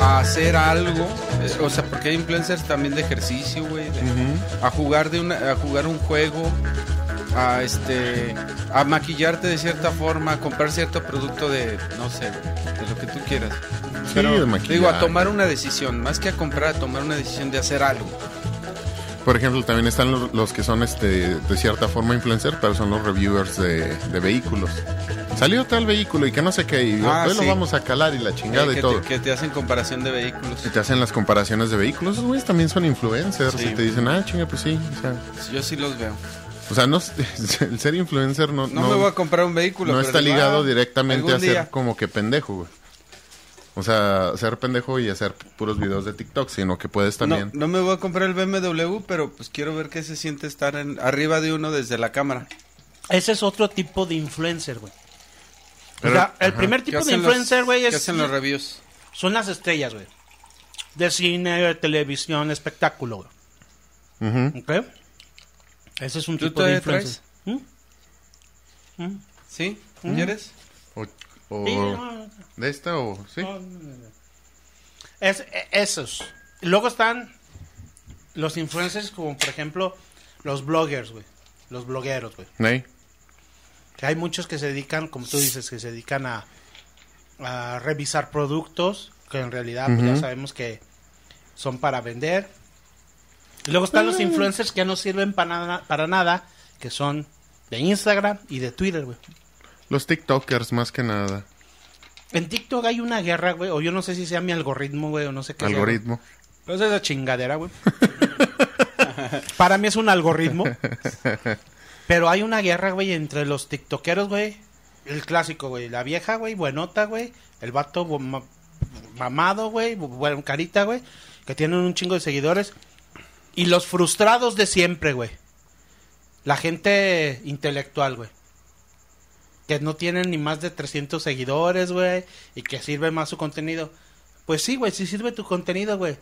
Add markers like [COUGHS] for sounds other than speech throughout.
a hacer algo. eh, O sea, porque hay influencers también de ejercicio, güey. de- A jugar de una, a jugar un juego, a este, a maquillarte de cierta forma, a comprar cierto producto de, no sé, de lo que tú quieras. Sí, Pero de maquillaje. digo, a tomar una decisión, más que a comprar, a tomar una decisión de hacer algo. Por ejemplo, también están los, los que son este de cierta forma influencer, pero son los reviewers de, de vehículos. Salió tal vehículo y que no sé qué, y Ah, lo vamos a calar y la chingada Eh, y que, todo. te, que te hacen comparación de vehículos. Y te hacen las comparaciones de vehículos, esos güeyes también son influencers Sí. y te dicen, ah, chinga, pues sí. O sea, Yo sí los veo. o sea, no, [LAUGHS] el ser influencer no, No, me voy a comprar un vehículo. no pero está ligado ah, directamente a ser día. como que pendejo, güey. O sea, ser pendejo y hacer puros videos de TikTok, sino que puedes también. No, no me voy a comprar el BMW, pero pues quiero ver qué se siente estar en, arriba de uno desde la cámara. Ese es otro tipo de influencer, güey. Pero- o sea, el ajá. primer ¿Qué tipo de influencer, güey, ¿Qué es... hacen los reviews? Son las estrellas, güey. De cine, de televisión, espectáculo, güey. ¿Ok? Ese es un ¿Tú tipo de influencer. ¿Mm? ¿Sí? ¿Quieres? O, o Sí, no, de esta o sí. no, no, no, no. Es, e- esos. Luego están los influencers como, por ejemplo, los bloggers, güey. Los blogueros, güey. Que hay muchos que se dedican, como tú dices, que se dedican a, a revisar productos, que en realidad pues, ya sabemos que son para vender. Y luego están los influencers que no sirven para nada, para nada, que son de Instagram y de Twitter, güey. Los TikTokers más que nada. En TikTok hay una guerra, güey, o yo no sé si sea mi algoritmo, güey, o no sé qué. sea. Algoritmo. Pero es esa chingadera, güey. [LAUGHS] Para mí es un algoritmo. Pero hay una guerra, güey, entre los tiktokeros, güey. El clásico, güey. La vieja, güey, buenota, güey. El vato ma- mamado, güey. bu- Buen carita, güey. Que tienen un chingo de seguidores. Y los frustrados de siempre, güey. La gente intelectual, güey. Que no tienen ni más de 300 seguidores, güey. Y que sirve más su contenido. Pues sí, güey, sí sirve tu contenido, güey.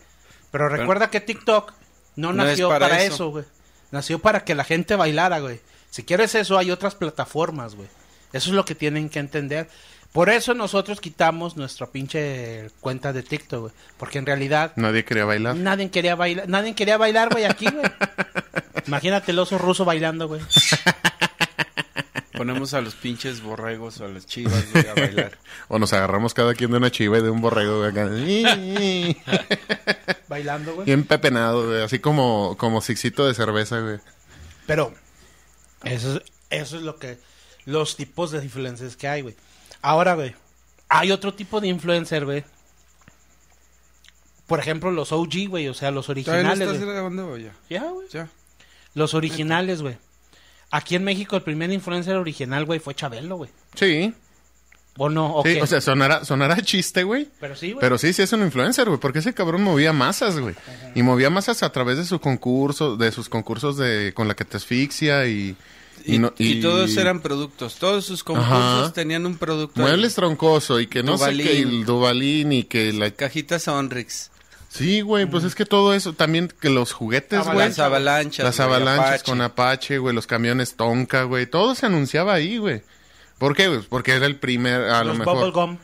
Pero recuerda que TikTok no, nació para eso, güey. Nació para que la gente bailara, güey. Si quieres eso, hay otras plataformas, güey. Eso es lo que tienen que entender. Por eso nosotros quitamos nuestra pinche cuenta de TikTok, güey. Porque en realidad Nadie quería bailar. nadie quería bailar, nadie quería bailar, güey, aquí, güey. [LAUGHS] Imagínate el oso ruso bailando, güey. [LAUGHS] Ponemos a los pinches borregos o a las chivas güey, a bailar. [LAUGHS] O nos agarramos cada quien de una chiva y de un borrego güey, acá. [LAUGHS] Bailando, güey. Bien pepenado, güey. Así como, como sixito de cerveza, güey. Pero eso es, eso es lo que los tipos de influencers que hay, güey. Ahora, güey, hay otro tipo de influencer, güey. Por ejemplo, los OG, güey, o sea, los ¿Todavía no originales, estás güey. grabando o ya? Ya, güey. Ya. Los originales, güey. Aquí en México el primer influencer original, güey, fue Chabelo, güey. Sí. ¿O no? ¿O Sí, qué? o sea, sonará, sonará chiste, güey. Pero sí, güey. Pero sí, sí es un influencer, güey, porque ese cabrón movía masas, güey. Y movía masas a través de su concurso, de sus concursos de con la que te asfixia y Y, no- y todos eran productos. Todos sus concursos Ajá. tenían un producto. muebles troncoso y que no sé Duvalín. qué, el Duvalín y que la Cajitas Sonrix. Sí, güey, pues es que todo eso también que los juguetes, güey. Las avalanchas. Las avalanchas Apache. con Apache, güey, los camiones Tonka, güey, todo se anunciaba ahí, güey. ¿Por qué? güey? Porque era el primer, a lo los mejor. Bubblegum.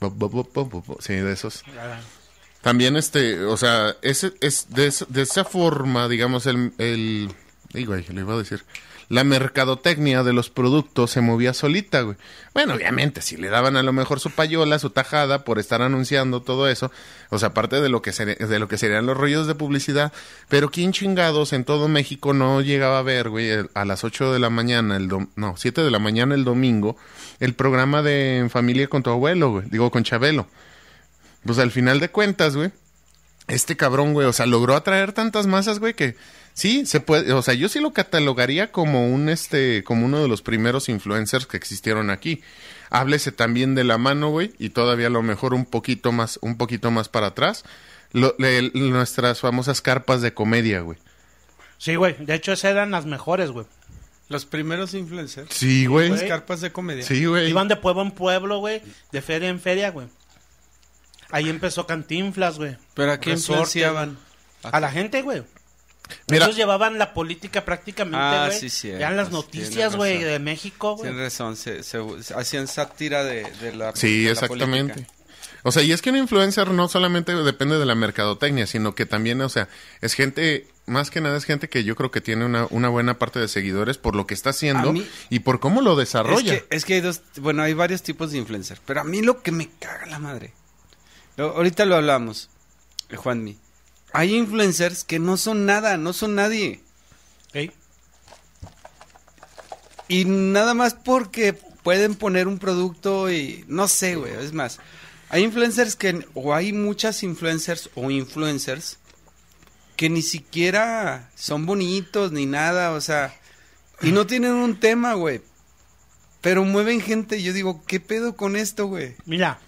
Bu- bu- bu- bu- bu- bu- Sí, de esos. También, este, o sea, ese, es de, esa- de esa forma, digamos, el, el, güey, le iba a decir, la mercadotecnia de los productos se movía solita, güey. Bueno, obviamente, si le daban a lo mejor su payola, su tajada por estar anunciando todo eso, o sea, aparte de lo que de lo que serían los rollos de publicidad, pero quién chingados en todo México no llegaba a ver, güey, a las 8 de la mañana, el dom- no, 7 de la mañana el domingo, el programa de En Familia con tu abuelo, güey, digo, con Chabelo. Pues al final de cuentas, güey, este cabrón, güey, o sea, logró atraer tantas masas, güey, que sí, se puede, o sea, yo sí lo catalogaría como un, este, como uno de los primeros influencers que existieron aquí. Háblese también de la mano, güey, y todavía a lo mejor un poquito más, un poquito más para atrás, lo- le- nuestras famosas carpas de comedia, güey. Sí, güey. De hecho, esas eran las mejores, güey. Los primeros influencers. Sí, güey. Las carpas de comedia. Sí, güey. Iban de pueblo en pueblo, güey. De feria en feria, güey. Ahí empezó Cantinflas, güey. Pero ¿a qué influenciaban? A la gente, güey. Mira. Ellos llevaban la política prácticamente, Ah, güey. sí, sí, Eran las tienes noticias, güey, de México, güey. Tienes razón, se, se- hacían sátira de, de la Sí, de la exactamente. política. O sea, y es que un influencer no solamente depende de la mercadotecnia, sino que también, o sea, es gente, más que nada es gente que yo creo que tiene una, una buena parte de seguidores por lo que está haciendo mí- y por cómo lo Es desarrolla. que, es que hay dos, bueno, hay varios tipos de influencer, pero a mí lo que me caga la madre. Lo- ahorita lo hablamos, Juanmi. Hay influencers que no son nada, no son nadie. Y nada más porque pueden poner un producto y no sé, güey, es más. Hay influencers que o hay muchas influencers o influencers que ni siquiera son bonitos ni nada, o sea, y no tienen un tema, güey. Pero mueven gente, y yo digo, ¿qué pedo con esto, güey? Mira.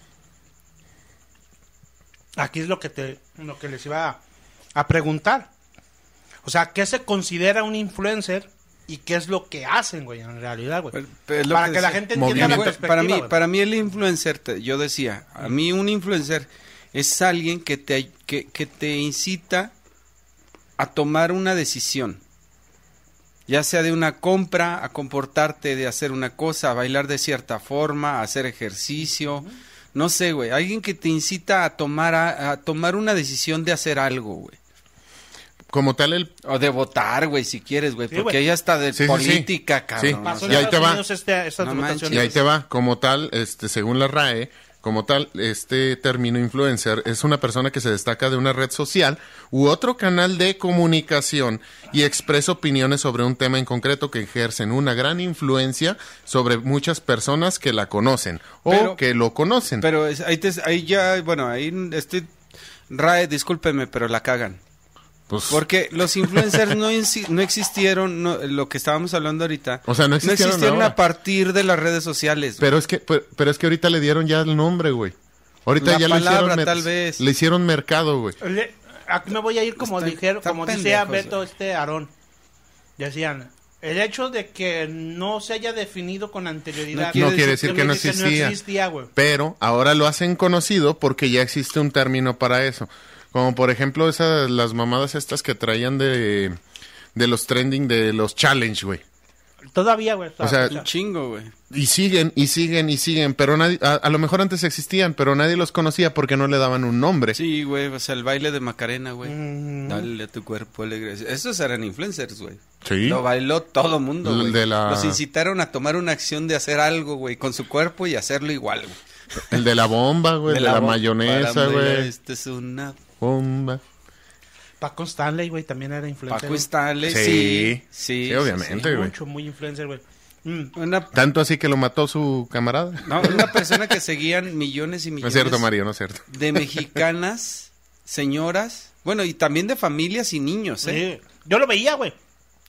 Aquí es lo que te lo que les iba a, preguntar. O sea, ¿qué se considera un influencer y qué es lo que hacen, güey, en realidad, güey? Pero- pero es lo Para que que la gente entienda la Movimiento. perspectiva. para mí, güey. para mí el influencer, te- yo decía, a mí un influencer es alguien que te, que, que te incita a tomar una decisión. Ya sea de una compra, a comportarte, de hacer una cosa, a bailar de cierta forma, a hacer ejercicio. No sé, güey. Alguien que te incita a tomar, a, a tomar una decisión de hacer algo, güey. Como tal, el... O de votar, güey, si quieres, güey. Sí, porque hay hasta de Sí, sí, sí. política, Sí. cabrón. Pasó Y ahí te va. Este- estas No manches. Y ahí te va, como tal, este, según la RAE, como tal, este término influencer es una persona que se destaca de una red social u otro canal de comunicación y expresa opiniones sobre un tema en concreto que ejercen una gran influencia sobre muchas personas que la conocen o Pero- que lo conocen. Pero es- ahí, te- ahí ya, bueno, ahí estoy... Rae, discúlpeme, pero la cagan. Pues, Porque [LAUGHS] los influencers no, no existieron, no, lo que estábamos hablando ahorita. O sea, no existieron a partir de las redes sociales. pero es que pero, pero es que ahorita le dieron ya el nombre, güey. Ahorita La ya palabra, le hicieron mer- tal vez. le hicieron mercado, güey. Le- aquí me voy a ir como Están- dijeron, como decía Beto güey. este Aarón. Decían, el hecho de que no se haya definido con anterioridad No quiere decir que no existía. existía, güey. Pero ahora lo hacen conocido porque ya existe un término para eso. Como por ejemplo esas las mamadas estas que traían de de los trending de los challenge, güey. Todavía, güey. O sea, Un chingo, güey. Y siguen y siguen y siguen, pero nadie a, a lo mejor antes existían, pero nadie los conocía porque no le daban un nombre. Sí, güey, o sea, el baile de Macarena, güey. Mm. Dale a tu cuerpo alegre. Esos eran influencers, güey. Sí. Lo bailó todo mundo, El güey. de la- Los incitaron a tomar una acción de hacer algo, güey, con su cuerpo y hacerlo igual, güey. El de la bomba, güey, el de la, mayonesa, güey. Este es una Bomba. Paco Stanley, güey, también era influencer. Paco güey. Stanley, Sí. sí. Sí, Sí, obviamente. Sí, güey. mucho, muy influencer, güey. Mm. Una, Tanto así que lo mató su camarada. no, una persona que seguían millones y No millones es cierto, Mario, no es cierto. de mexicanas, señoras, bueno, y también de familias y niños, ¿eh? Sí. Yo lo veía, güey.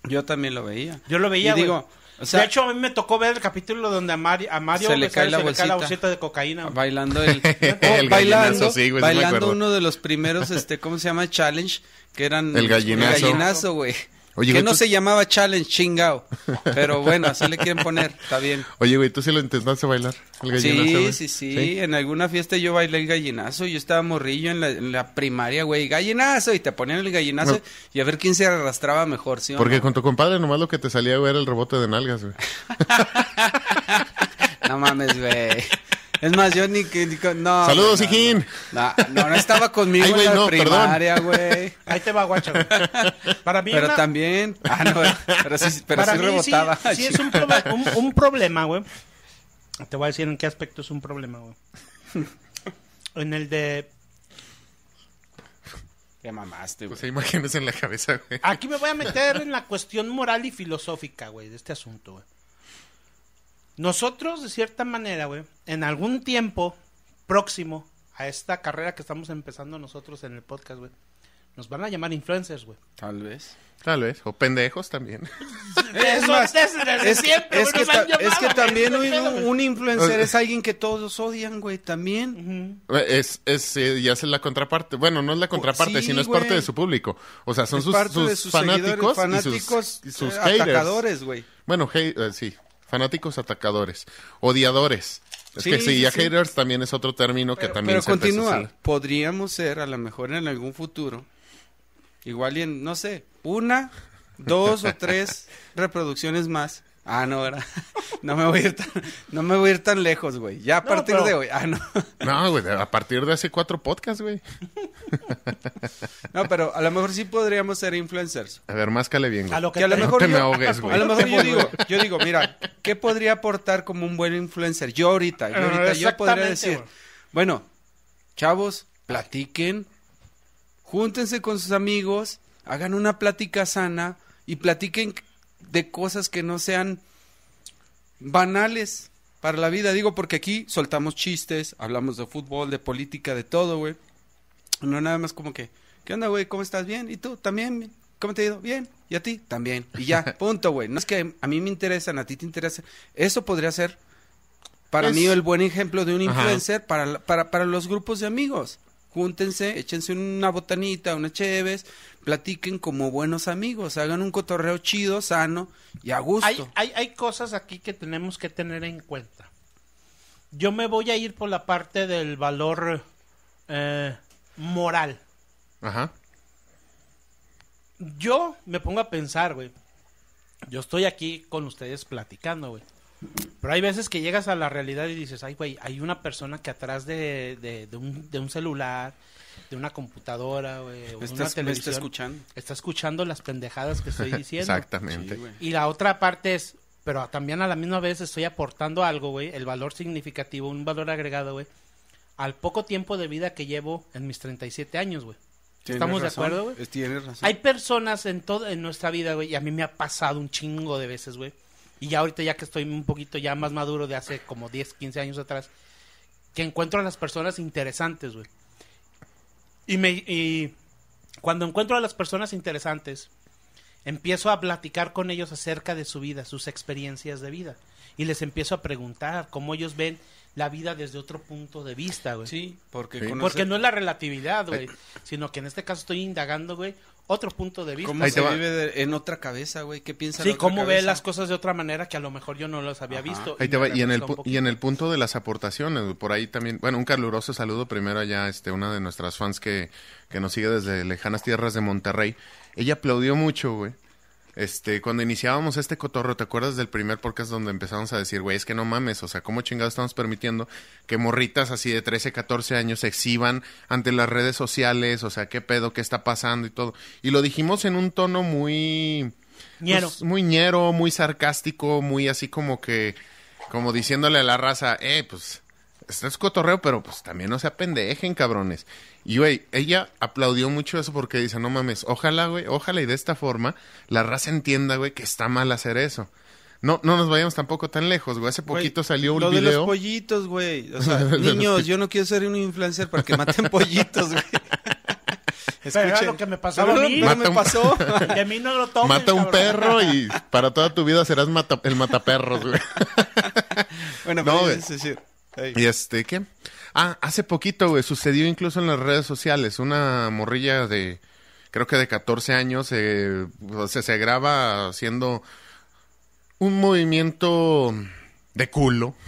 Yo también lo veía. Yo lo veía, Y güey. digo, o sea, de hecho, a mí me tocó ver el capítulo donde a Mario, a Mario Se le cae la cae la bolsita. de cocaína. bailando el, [LAUGHS] El oh, bailando, sí, güey, uno de los primeros este cómo se llama challenge que eran El gallinazo. el gallinazo, güey Oye, que güey, no tú- se llamaba challenge chingao pero bueno así le quieren poner está bien Oye, güey, ¿tú sí lo intentaste bailar? El gallinazo, sí, sí, sí, en alguna fiesta yo bailé el gallinazo, yo estaba morrillo en la, en la primaria, güey, gallinazo, y te ponían el gallinazo No. y a ver quién se arrastraba mejor, ¿sí o Porque no? con tu compadre nomás lo que te salía, güey, era el rebote de nalgas, güey. [LAUGHS] No mames, güey. Es más, yo ni que... ni no, Saludos, güey, hijín. No, no, no estaba conmigo Ay, güey, en la no, primaria, güey. Ahí te va, guacho. güey. Para mí, Pero una- también... Ah, no, pero sí, pero para sí mí rebotaba. Sí, sí es un, proba- un, un problema, güey. Te voy a decir en qué aspecto es un problema, güey. En el de... Qué mamaste, güey. Pues imagínense en la cabeza, güey. Aquí me voy a meter en la cuestión moral y filosófica, güey, de este asunto, güey. Nosotros, de cierta manera, güey, en algún tiempo próximo a esta carrera que estamos empezando nosotros en el podcast, güey, nos van a llamar influencers, güey. Tal vez. Tal vez. O pendejos también. [LAUGHS] Eso más, Es, siempre, es que, es también un, pedo, güey. un influencer es alguien que todos odian, güey, también. Es, es, eh, ya es la contraparte. Bueno, no es la contraparte, sí, sino es parte de su público. O sea, son Es sus, parte sus de sus fanáticos, seguidores, fanáticos y sus, y sus eh, haters. atacadores, güey. Bueno, hate- eh, sí. Fanáticos atacadores. Odiadores. Es Sí, que sí, ya sí. haters también es otro término que también pero se continúa. Podríamos ser, a lo mejor en algún futuro, igual y en, no sé, una, dos o tres reproducciones más. Ah, no, ¿verdad? [LAUGHS] No me voy a ir tan, no me voy a ir tan lejos, güey. Ya a No, partir pero- de hoy. Ah, no. [LAUGHS] No, güey, a partir de hace cuatro podcasts, güey. [LAUGHS] No, pero a lo mejor sí podríamos ser influencers. A ver, máscale bien, A güey. lo que Que a lo mejor te me ahogues, güey. a lo mejor yo digo, yo digo, mira, ¿qué podría aportar como un buen influencer? Yo ahorita, yo Ah, ahorita, yo podría decir, güey. bueno, chavos, platiquen, júntense con sus amigos, hagan una plática sana y platiquen de cosas que no sean banales para la vida. Digo, porque aquí soltamos chistes, hablamos de fútbol, de política, de todo, güey. No nada más como que, ¿qué onda, güey? ¿Cómo estás? Bien. ¿Y tú? ¿También? ¿Cómo te ha ido? Bien. ¿Y a ti? También. Y ya, [LAUGHS] punto, güey. No es que a mí me interesan, a ti te interesa. Eso podría ser para Es- mí el buen ejemplo de un influencer para, la- para, para los grupos de amigos. Júntense, échense una botanita, una cheves, platiquen como buenos amigos, hagan un cotorreo chido, sano y a gusto. hay, hay, hay cosas aquí que tenemos que tener en cuenta. Yo me voy a ir por la parte del valor eh, moral. Ajá. Yo me pongo a pensar, güey. Yo estoy aquí con ustedes platicando, güey. Pero hay veces que llegas a la realidad y dices, ay, güey, hay una persona que atrás de, de, de un, de un celular, de una computadora, güey, o una está televisión, escuchando. está escuchando las pendejadas que estoy [LAUGHS] diciendo. Exactamente. Sí. Y la otra parte es, pero también a la misma vez estoy aportando algo, güey, el valor significativo, un valor agregado, güey, al poco tiempo de vida que llevo en mis 37 años, güey. Tienes ¿Estamos de acuerdo, güey? es- Tienes razón. Hay personas en todo en nuestra vida, güey, y a mí me ha pasado un chingo de veces, güey. Y ya ahorita ya que estoy un poquito ya más maduro de hace como 10, 15 años atrás, que encuentro a las personas interesantes, güey. Y me y cuando encuentro a las personas interesantes, empiezo a platicar con ellos acerca de su vida, sus experiencias de vida. Y les empiezo a preguntar cómo ellos ven la vida desde otro punto de vista, güey. Sí, porque Sí. conoce- Porque no es la relatividad, güey. Sino que en este caso estoy indagando, güey, otro punto de vista. cómo Ahí se te va. vive de- en otra cabeza, güey. ¿Qué piensa Sí, la otra cómo ve las cosas de otra manera que a lo mejor yo no los había Ajá. visto. Ahí te me va. Y en, el, y en el punto de las aportaciones, por ahí también, bueno, un caluroso saludo primero allá, este, una de nuestras fans que, que nos sigue desde lejanas tierras de Monterrey. Ella aplaudió mucho, güey. Este, cuando iniciábamos este cotorro, ¿te acuerdas del primer podcast donde empezamos a decir, güey, es que no mames, o sea, ¿cómo chingados estamos permitiendo que morritas así de 13, 14 años se exhiban ante las redes sociales? O sea, ¿qué pedo, qué está pasando y todo? Y lo dijimos en un tono muy... Ñero. pues, muy ñero, muy sarcástico, muy así como que, como diciéndole a la raza, eh, pues, esto es cotorreo, pero pues también no se apendejen, cabrones. Y, güey, ella aplaudió mucho eso porque dice, no mames, ojalá, güey, ojalá y de esta forma la raza entienda, güey, que está mal hacer eso. No, no nos vayamos tampoco tan lejos, güey. Hace Güey, poquito salió un lo de video. los pollitos, güey. [LAUGHS] O sea, niños, yo no quiero ser un influencer para que maten [LAUGHS] pollitos, güey. Pero era lo que me Pero a mí. no Mata me un- pasó. [LAUGHS] A mí no lo tomen, Mata un cabrón. perro y para toda tu vida serás mata- el mataperros, güey. bueno, No, pero güey. es decir, Y este, ¿qué? Ah, hace poquito, güey, sucedió incluso en las redes sociales. Una morrilla de, creo que de 14 años, eh, o sea, se graba haciendo un movimiento de culo. [LAUGHS]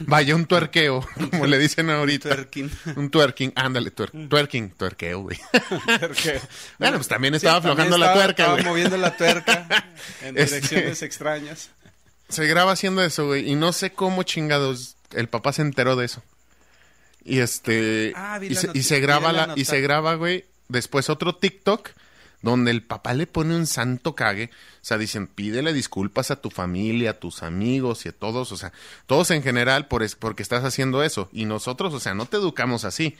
Vaya, un tuerqueo, [LAUGHS] como le dicen ahorita. Twerking. Un twerking, ándale, tuer- twerking, tuerqueo, güey. [LAUGHS] Porque- Bueno, pues también Sí, estaba también aflojando la tuerca, estaba güey. moviendo la tuerca en Este- direcciones extrañas. Se graba haciendo eso, güey, y no sé cómo chingados el papá se enteró de eso. Y este Ah, y, se, y graba la la, y se graba, güey, después otro TikTok donde el papá le pone un santo cague, o sea, dicen, "Pídele disculpas a tu familia, a tus amigos y a todos, o sea, todos en general por es, porque estás haciendo eso y nosotros, o sea, no te educamos así."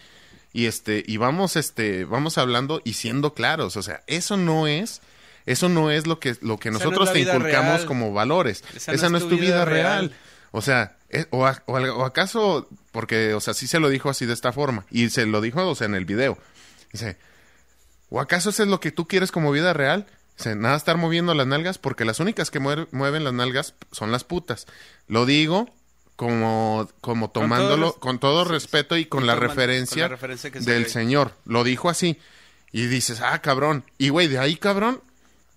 Y este y vamos este vamos hablando y siendo claros, o sea, eso no es eso no es lo que lo que nosotros te inculcamos real. como valores. Esa Esa, no no es tu vida, real. real. O sea, o, a- o acaso, porque, o sea, sí se lo dijo así de esta forma, y se lo dijo, o sea, en el video. Dice, ¿o acaso eso es lo que tú quieres como vida real? Dice, nada estar moviendo las nalgas, porque las únicas que mueven las nalgas son las putas. Lo digo como, como tomándolo con todo respeto y con la referencia, del señor. Lo dijo así. Y dices, ah, cabrón. Y güey, de ahí, cabrón,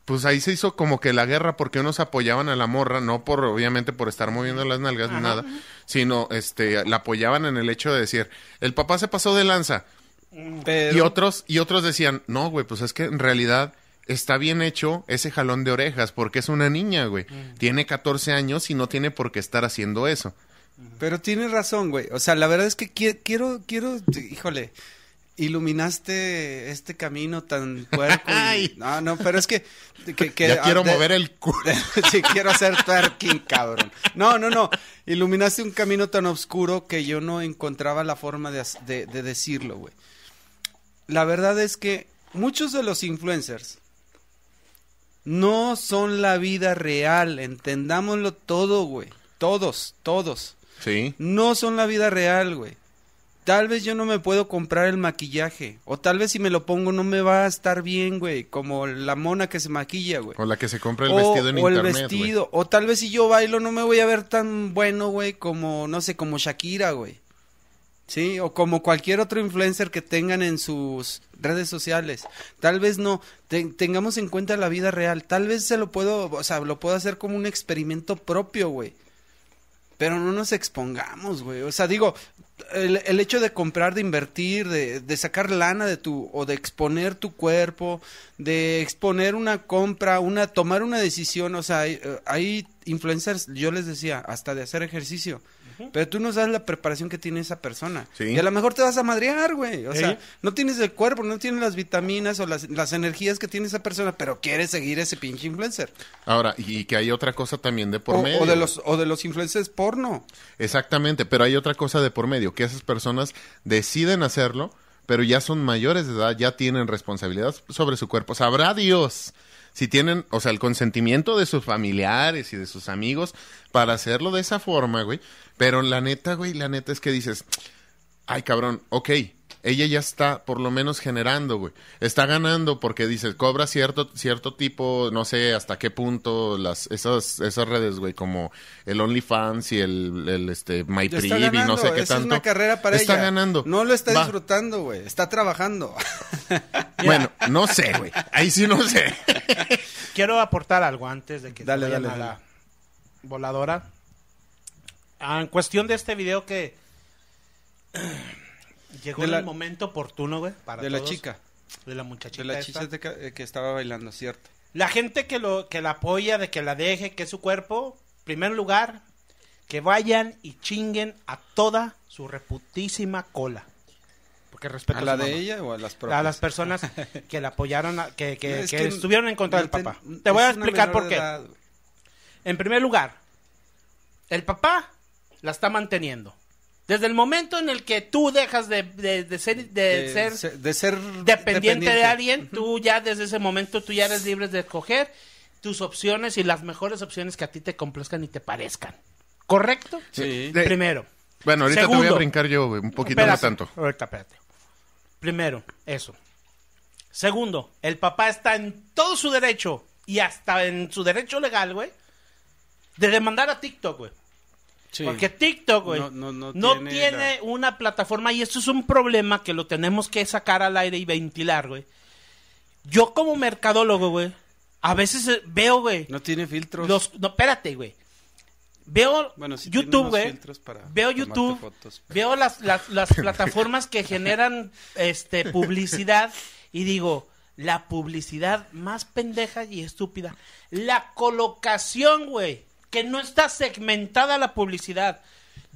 pues ahí se hizo como que la guerra porque unos apoyaban a la morra, no por obviamente por estar moviendo las nalgas ni nada, sino este la apoyaban en el hecho de decir, el papá se pasó de lanza. Pero, Y otros y otros decían, "No, güey, pues es que en realidad está bien hecho ese jalón de orejas, porque es una niña, güey. Mm. Tiene 14 años y no tiene por qué estar haciendo eso. Pero tienes razón, güey. O sea, la verdad es que qui- quiero, quiero, híjole, iluminaste este camino tan [LAUGHS] puerco. y-. No, no, pero es que... que- que- ya quiero de- mover el culo. [LAUGHS] sí, quiero hacer twerking, cabrón. No, no, no. Iluminaste un camino tan oscuro que yo no encontraba la forma de, de- de decirlo, güey. La verdad es que muchos de los influencers no son la vida real. Entendámoslo todo, güey. Todos, todos. Sí. No son la vida real, güey. Tal vez yo no me puedo comprar el maquillaje. O tal vez si me lo pongo no me va a estar bien, güey. Como la mona que se maquilla, güey. O la que se compra el O- vestido en o el internet, güey. vestido. O tal vez si yo bailo no me voy a ver tan bueno, güey, como, no sé, como Shakira, güey. Sí, o como cualquier otro influencer que tengan en sus redes sociales. Tal vez no, Te- tengamos en cuenta la vida real. Tal vez se lo puedo, o sea, lo puedo hacer como un experimento propio, güey. Pero no nos expongamos, güey. O sea, digo, el, el hecho de comprar, de invertir, de, sacar lana de tu, o de exponer tu cuerpo, de exponer una compra, una, tomar una decisión, o sea, hay, eh, hay influencers, yo les decía, hasta de hacer ejercicio. Pero tú no sabes la preparación que tiene esa persona. Sí. Y a lo mejor te vas a madrear, güey. O sea, no tienes el cuerpo, no tienes las vitaminas o las, las energías que tiene esa persona, pero quieres seguir ese pinche influencer. Ahora, y que hay otra cosa también de por O, medio. o de los, o de los influencers porno. Exactamente, pero hay otra cosa de por medio, que esas personas deciden hacerlo, pero ya son mayores de edad, ya tienen responsabilidad sobre su cuerpo. Sabrá Dios si tienen, o sea, el consentimiento de sus familiares y de sus amigos para hacerlo de esa forma, güey. Pero la neta, güey, la neta es que dices, ay cabrón, ok, ella ya está por lo menos generando, güey. Está ganando porque dices, cobra cierto, cierto tipo, no sé hasta qué punto, las, esas, esas redes, güey, como el OnlyFans y el, el este, MyPriv y no sé qué esa tanto. es una carrera para está ella. ganando. No lo está Va. disfrutando, güey. Está trabajando. [LAUGHS] Bueno, no sé, güey. Ahí sí no sé. Quiero aportar algo antes de que se Dale, vayan dale, a dale. la voladora. Ah, en cuestión de este video que [CLEARS THROAT] llegó De en la- el momento oportuno, güey, para de la chica. de la muchachita De la chica eh, que estaba bailando, cierto. La gente que lo que la apoya, de que la deje, que es su cuerpo, primer lugar, que vayan y chinguen a toda su reputísima cola. Porque respeto ¿A la de ella o a las propias? A las personas [LAUGHS] que la apoyaron, a- que, que, Es que que estuvieron en contra no del papá. Te voy a explicar por qué. edad. En primer lugar, el papá la está manteniendo. Desde el momento en el que tú dejas de, de- de ser, de De ser se- de ser dependiente de alguien, tú ya desde ese momento tú ya eres libre de escoger tus opciones y las mejores opciones que a ti te complazcan y te parezcan. ¿Correcto? Sí. De- Primero. Bueno, ahorita te voy a brincar yo, güey. Un poquito, Espérate, no tanto. Ahorita, espérate. Primero, eso. Segundo, el papá está en todo su derecho y hasta en su derecho legal, güey, de demandar a TikTok, güey. Sí. Porque TikTok, güey, No- no, no- no tiene, tiene una plataforma y esto es un problema que lo tenemos que sacar al aire y ventilar, güey. Yo como mercadólogo, güey, a veces eh, veo, güey, No tiene filtros. los... No, espérate, güey. Veo Bueno, sí tiene YouTube, güey. Veo YouTube. fotos. Veo las, las, las [LAUGHS] plataformas que generan este publicidad y digo, la publicidad más pendeja y estúpida. La colocación, güey. Que no está segmentada la publicidad.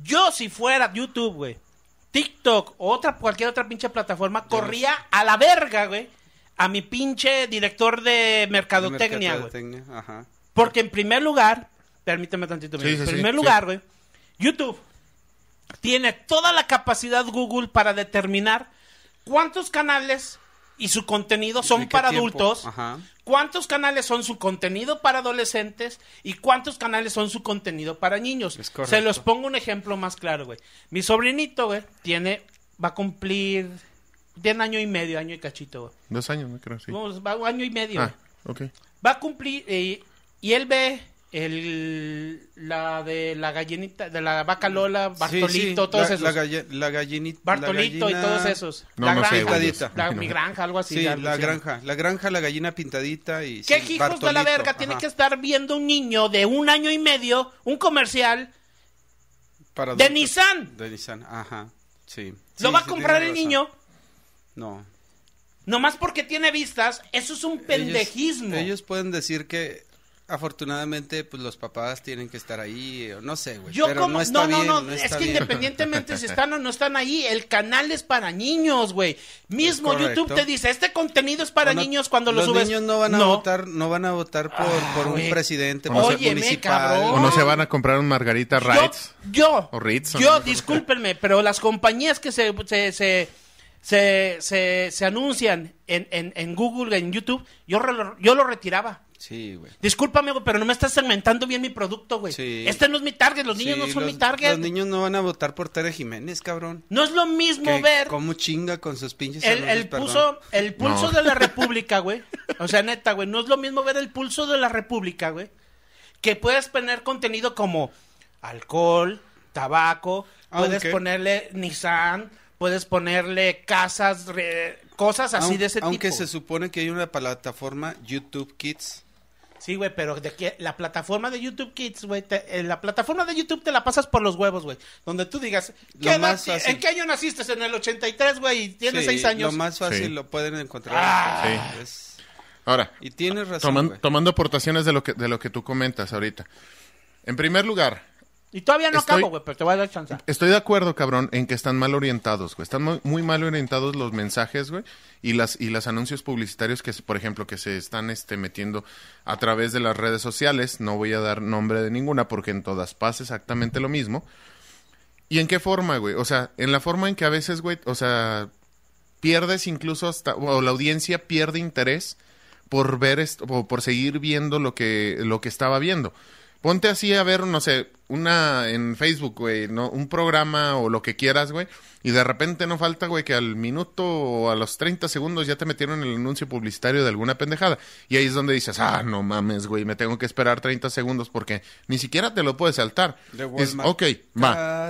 Yo, si fuera YouTube, güey, TikTok o otra, cualquier otra pinche plataforma, corría a la verga, güey, a mi pinche director de mercadotecnia, güey. Porque en primer lugar, permíteme tantito, Sí, Miguel. sí, en primer sí. lugar, güey, YouTube tiene toda la capacidad Google para determinar cuántos canales y su contenido ¿Y son para tiempo? adultos, Ajá. cuántos canales son su contenido para adolescentes y cuántos canales son su contenido para niños. Se los pongo un ejemplo más claro, güey. Mi sobrinito, güey, tiene, va a cumplir, tiene año y medio, año y cachito, güey. Dos años, no creo, sí. Vamos, va año y medio, güey Ah, ok. va a cumplir eh, y él ve el la de la gallinita de la vaca Lola Bartolito Sí, sí, todos la, esos La, galle- la gallinita. Bartolito la y gallina- todos esos No, la no sé, granja güey. Pintadita. la, [LAUGHS] mi granja algo así Sí, ya la lo granja. La granja, la gallina pintadita y. qué sí, hijos de la Bartolito, verga tiene que estar viendo un niño de un año y medio un comercial Para de adultos. Nissan De Nissan, ajá. Sí. lo Sí, va a comprar el niño No. Nomás porque tiene vistas, eso es un Ellos- pendejismo. Ellos, pueden decir que afortunadamente pues los papás tienen que estar ahí, o no sé, güey. Yo pero como, no está no, bien, no, no, es que bien. independientemente si están o no están ahí, el canal es para niños, güey. Mismo. YouTube te dice, este contenido es para O no- niños cuando lo los subes. niños no van a votar, no van a votar por, por un presidente O no se- municipal. Cabrón. O no se van a comprar un Margarita Yo, Rights. yo, O Ritz, yo, ¿no? discúlpenme, pero las compañías que se, se, se, se, se- se anuncian en, en, en Google, en YouTube, yo, re- yo lo retiraba. Sí, güey. Discúlpame, güey, pero no me estás segmentando bien mi producto, güey. Sí. Este no es mi target, los niños Sí, no son los, mi target. Los niños no van a votar por Tere Jiménez, cabrón. No es lo mismo Que ver cómo chinga con sus pinches el, el pulso, el pulso No. de la [LAUGHS] República, güey. O sea, neta, güey, no es lo mismo ver el pulso de la República, güey. Que puedes poner contenido como alcohol, tabaco, puedes Aunque- ponerle Nissan, puedes ponerle casas, re- cosas así de ese aunque tipo. se supone que hay una plataforma YouTube Kids. Sí, güey, pero de que la plataforma de YouTube Kids, güey, te- eh, la plataforma de YouTube te la pasas por los huevos, güey. Donde tú digas, ¿qué edad más ti- fácil. ¿en qué año naciste? En el 83, güey, y tienes Sí, seis años. Lo más fácil Sí. lo pueden encontrar. Ah. Es- Ahora, Y tienes razón, toman- güey. tomando aportaciones de lo que de lo que tú comentas ahorita. En primer lugar, Y todavía no Estoy- acabo, güey, pero te voy a dar chance. Estoy de acuerdo, cabrón, en que están mal orientados, güey. Están muy, muy mal orientados los mensajes, güey, y las y los anuncios publicitarios que, por ejemplo, que se están este metiendo a través de las redes sociales. No voy a dar nombre de ninguna porque en todas pasa exactamente lo mismo. ¿Y en qué forma, güey? O sea, en la forma en que a veces, güey, o sea, pierdes incluso hasta o la audiencia pierde interés por ver esto o por seguir viendo lo que lo que estaba viendo. Ponte así a ver, no sé, una en Facebook, güey, no un programa o lo que quieras, güey, y de repente no falta, güey, que al minuto o a los 30 segundos ya te metieron el anuncio publicitario de alguna pendejada. Y ahí es donde dices, "Ah, no mames, güey, me tengo que esperar 30 segundos porque ni siquiera te lo puedes saltar." De Es, ok, va.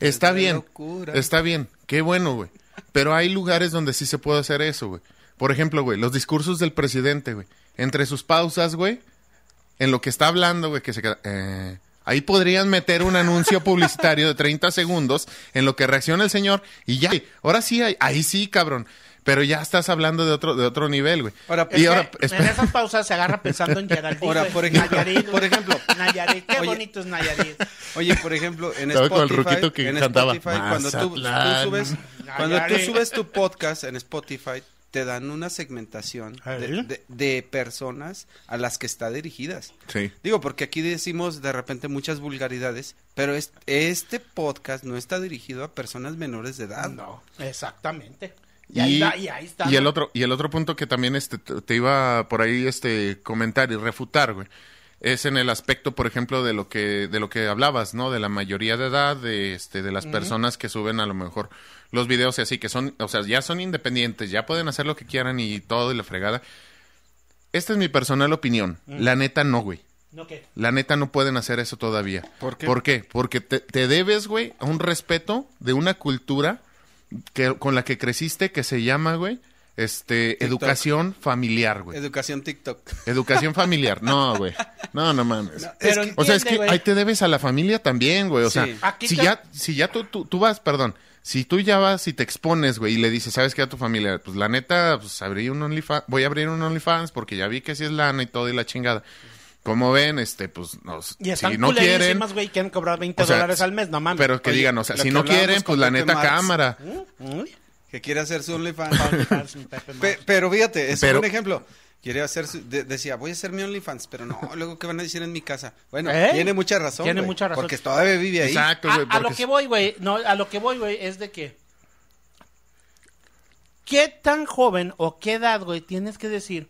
Está bien, locura. está bien, qué bueno, güey. Pero hay lugares donde sí se puede hacer eso, güey. Por ejemplo, güey, los discursos del presidente, güey. Entre sus pausas, güey, en lo que está hablando, güey, que se queda... eh, ahí podrían meter un anuncio publicitario de 30 segundos en lo que reacciona el señor y ya. Ahora sí, ahí, ahí sí, cabrón. Pero ya estás hablando de otro, de otro nivel, güey. Ahora, y ahora, que en esas pausas se agarra pensando en Geraldine. Ahora, por ejemplo, Nayarit, por ejemplo. Nayarit, qué Oye. bonito es Nayarit. Oye, por ejemplo, en Estaba con el Spotify, ruquito que en cantaba, Spotify, cuando tú, subes, cuando tú subes tu podcast en Spotify, te dan una segmentación de, de- de personas a las que está dirigidas. Sí. Digo, porque aquí decimos de repente muchas vulgaridades, pero es- este podcast no está dirigido a personas menores de edad. No, exactamente. Y, Y, ahí, va- y ahí está. y el otro y el otro punto que también este te te iba por ahí este comentar y refutar, güey, es en el aspecto, por ejemplo, de lo que de lo que hablabas, ¿no? De la mayoría de edad, de este de las personas que suben a lo mejor los videos y así que son, o sea, ya son independientes, ya pueden hacer lo que quieran y todo y la fregada. Esta es mi personal opinión. La neta no, güey. ¿No qué? La neta no pueden hacer eso todavía. ¿Por qué? ¿Por qué? Porque te, te debes, güey, a un respeto de una cultura que, con la que creciste que se llama, güey, este, TikTok. educación familiar, güey. Educación TikTok. Educación [LAUGHS] familiar. No, güey. No, no mames. Pero Es que- o sea, es que güey. ahí te debes a la familia también, güey. O Sí. sea, Aquí si te- ya, si ya tú, tú, tú vas, perdón, si tú ya vas y te expones, güey, y le dices, ¿sabes qué a tu familia? Pues la neta, pues abrí un OnlyFans, voy a abrir un OnlyFans porque ya vi que sí es lana y todo y la chingada. Como ven, este, pues, no, Y están si no quieren, güey, quieren cobrar 20 o sea, dólares al mes, no mames. pero que Oye, digan, o sea, si no quieren, pues la neta Marx. cámara. Uy, Que quiere hacer su OnlyFans. Pe- pero fíjate, es Pero- un ejemplo. Quiere hacer su- de- decía, voy a hacer mi OnlyFans, pero no, [LAUGHS] luego qué van a decir en mi casa. Bueno, ¿Eh? tiene mucha razón. Tiene mucha razón. Porque todavía vive ahí. Exacto, a, güey. a lo que voy, güey, no, a lo que voy, güey, es de que ¿qué tan joven o qué edad, güey, tienes que decir?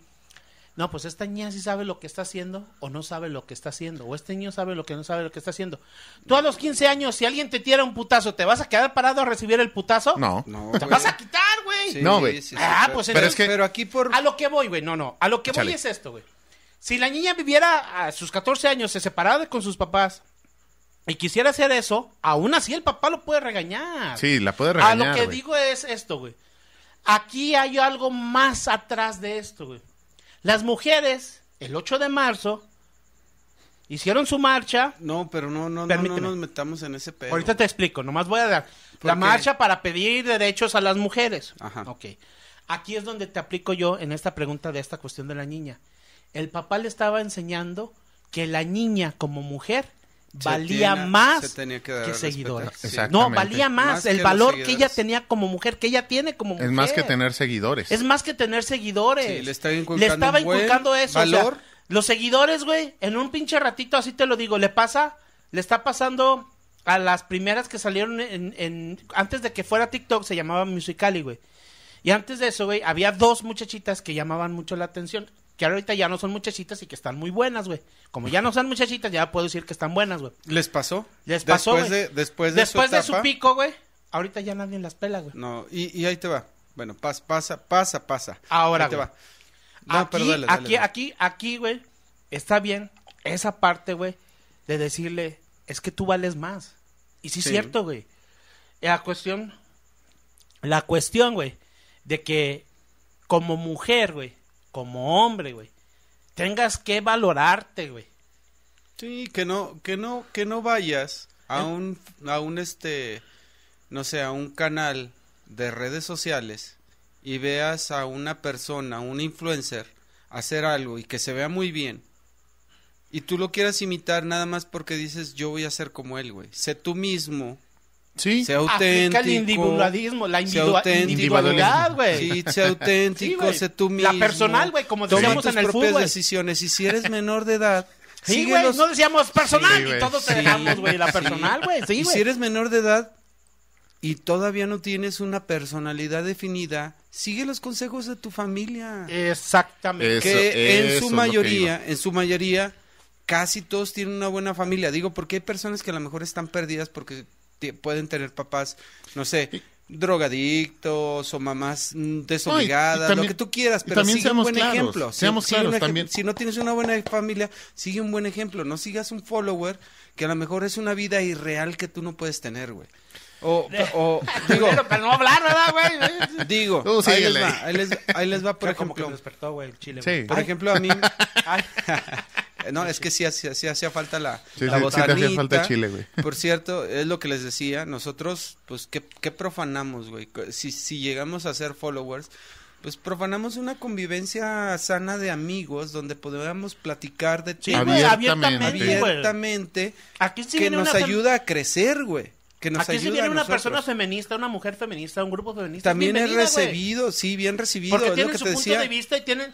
No, pues esta niña sí sabe lo que está haciendo o no sabe lo que está haciendo, o este niño sabe lo que no sabe lo que está haciendo. Tú a los 15 años, si alguien te tira un putazo, ¿te vas a quedar parado a recibir el putazo? No. No, Te güey. vas a quitar, güey. Sí, No, güey. sí, sí, Ah, pero- pues pero, entonces- es que- pero aquí por... A lo que voy, güey, no, no. A lo que voy es esto, güey. Si la niña viviera a sus 14 años, se separara con sus papás y quisiera hacer eso, aún así el papá lo puede regañar. Sí, la puede A regañar, lo que digo es esto, güey. Aquí hay algo más atrás de esto, güey. Las mujeres, el 8 de marzo, hicieron su marcha. No, pero no, no, no, nos metamos en ese pedo. Ahorita te explico, nomás voy a dar ¿Por la qué? marcha para pedir derechos a las mujeres. Ajá. Ok. Aquí es donde te aplico yo en esta pregunta de esta cuestión de la niña. El papá le estaba enseñando que la niña como mujer valía tiene- más se tenía que seguidores. No, valía más, Más el valor que ella tenía como mujer, que ella tiene como mujer. Es más que tener seguidores. Es más que tener seguidores. Sí, le estaba inculcando Le estaba un buen inculcando eso. o sea, valor. los seguidores, güey, en un pinche ratito, así te lo digo, le pasa, le está pasando a las primeras que salieron en, en- antes de que fuera TikTok, se llamaba Musicali, güey. Y antes de eso, güey, había dos muchachitas que llamaban mucho la atención, que ahorita ya no son muchachitas y que están muy buenas, güey. Como ya no son muchachitas, ya puedo decir que están buenas, güey. ¿Les pasó? Les pasó, Después de, después de, Después su de su pico, güey, ahorita ya nadie las pela, güey. No, y, y ahí te va. Bueno, pasa, pasa, pasa, pasa. Ahora, Ahí te va. No, aquí, pero dale, dale, aquí, dale. aquí, aquí, güey, está bien esa parte, güey, de decirle, es que tú vales más. Y sí, es Sí. cierto, güey. La cuestión, la cuestión, güey, de que como mujer, güey, como hombre, güey, tengas que valorarte, güey. Sí, que no, que no, que no vayas a un, a un este, no sé, a un canal de redes sociales y veas a una persona, un influencer, hacer algo y que se vea muy bien. Y tú lo quieras imitar nada más porque dices, yo voy a ser como él, güey. Sé tú mismo, Sí. Aplica auténtico. el individualismo, la individua- individualidad, güey. Sí, sé auténtico, Sí, sé tú La mismo. personal, güey, como Toma decíamos tus en el propias fútbol. decisiones. Y si eres menor de edad, Sí, güey, los- no decíamos personal Sí, y todos te dejamos, güey, la personal, güey. Sí, y si eres menor de edad y todavía no tienes una personalidad definida, sigue los consejos de tu familia. Exactamente. Eso, que en su mayoría, en su mayoría, casi todos tienen una buena familia. Digo, porque hay personas que a lo mejor están perdidas porque pueden tener papás, no sé, drogadictos o mamás mm, desobligadas, No, también- lo que tú quieras, pero también sigue un seamos buen claros, ejemplo. Si- seamos sigue claros. Si no tienes una buena familia, sigue un buen ejemplo. No sigas un follower que a lo mejor es una vida irreal que tú no puedes tener, güey. O, o [LAUGHS] digo, Pero no hablar, ¿verdad, güey? [LAUGHS] digo, ahí les va, ahí les, ahí les va, por Por como que ejemplo. me despertó, güey, el chile. Sí. Por Ay, ejemplo, a mí. ay. [LAUGHS] no, es que sí, hacía- sí hacía falta la, Sí, la sí, sí te hacía botanita. falta chile, güey. Por cierto, es lo que les decía. Nosotros, pues, ¿qué, qué profanamos, güey? Si, si llegamos a ser followers, pues profanamos una convivencia sana de amigos donde podamos platicar de Sí, temas güey, Abiertamente. abiertamente, Aquí sí que viene nos una ayuda a crecer, güey. Que nos Aquí ayuda sí viene a una nosotros. persona feminista, una mujer feminista, un grupo feminista. También es recibido, sí, bien recibido. Porque es lo tienen que su te punto decía. de vista y tienen...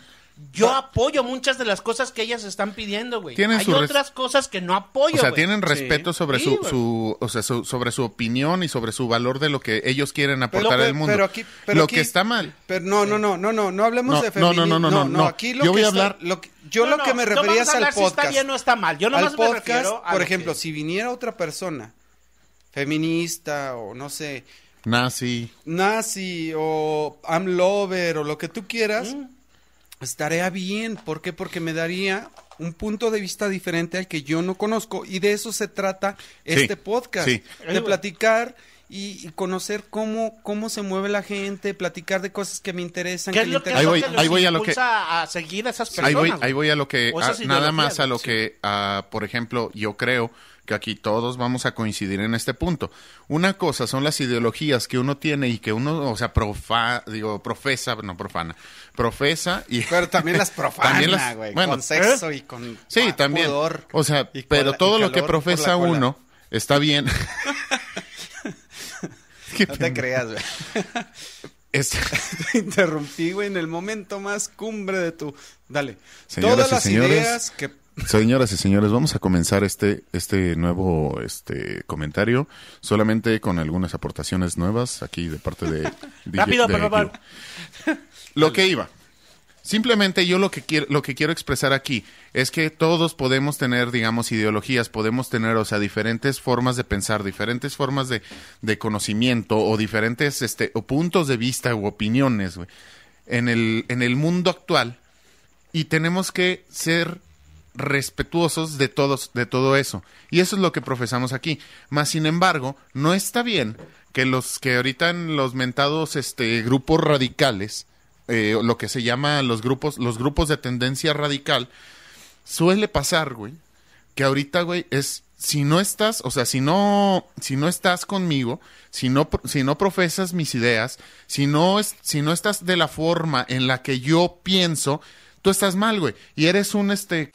Yo apoyo muchas de las cosas que ellas están pidiendo, güey. Tienen Hay su otras cosas que no apoyo, O sea, güey. tienen respeto sobre Sí, su, güey. su, o sea, su- sobre su opinión y sobre su valor de lo que ellos quieren aportar Pero- al mundo. pero aquí- pero lo aquí- que está mal. Pero no, no, no, no, no, no hablemos No, de no, feminismo. no, no, no, no, no. aquí lo Yo que voy a está- hablar- lo que- yo No, lo que no, me no refería es a al hablar si podcast. está bien o está mal. Yo al nomás me podcast, refiero a por lo ejemplo, que- si viniera otra persona feminista o no sé, Nazi. nazi o I'm lover o lo que tú quieras, Mm. Estaría bien. ¿Por qué? Porque me daría un punto de vista diferente al que yo no conozco y de eso se trata este podcast, sí. de platicar y, y conocer cómo cómo se mueve la gente, platicar de cosas que me interesan, ¿Qué que es lo que, interesan. Ahí voy- que ahí voy a lo que- a seguir a esas personas? Ahí voy, güey? ahí voy a lo que, a- nada más a lo sí. que, a, por ejemplo, yo creo que aquí todos vamos a coincidir en este punto. Una cosa son las ideologías que uno tiene y que uno, o sea, profa, digo, profesa, no profana, profesa y... [LAUGHS] Pero también las las- güey, bueno, con sexo y con Sí, ah, también. pudor o sea, pero todo lo que profesa uno está bien. [LAUGHS] [LAUGHS] No te creas, güey. Es- Te interrumpí, güey, en el momento más cumbre de tu... Dale. Señoras Todas las señores, ideas que... Señoras y señores, vamos a comenzar este, este nuevo este comentario solamente con algunas aportaciones nuevas aquí de parte de [LAUGHS] DJ Rápido, de por favor. Lo que iba. Simplemente yo lo que quiero lo que quiero expresar aquí es que todos podemos tener, digamos, ideologías, podemos tener, o sea, diferentes formas de pensar, diferentes formas de, de conocimiento o diferentes este o puntos de vista u opiniones, güey, en el en el mundo actual y tenemos que ser respetuosos de todos de todo eso y eso es lo que profesamos aquí más sin embargo no está bien que los que ahorita en los mentados este grupos radicales eh, lo que se llama los grupos los grupos de tendencia radical suele pasar güey que ahorita güey es si no estás, o sea, si no, si no estás conmigo, si no, si no profesas mis ideas, si no, es, si no estás de la forma en la que yo pienso, tú estás mal, güey. Y eres un, este,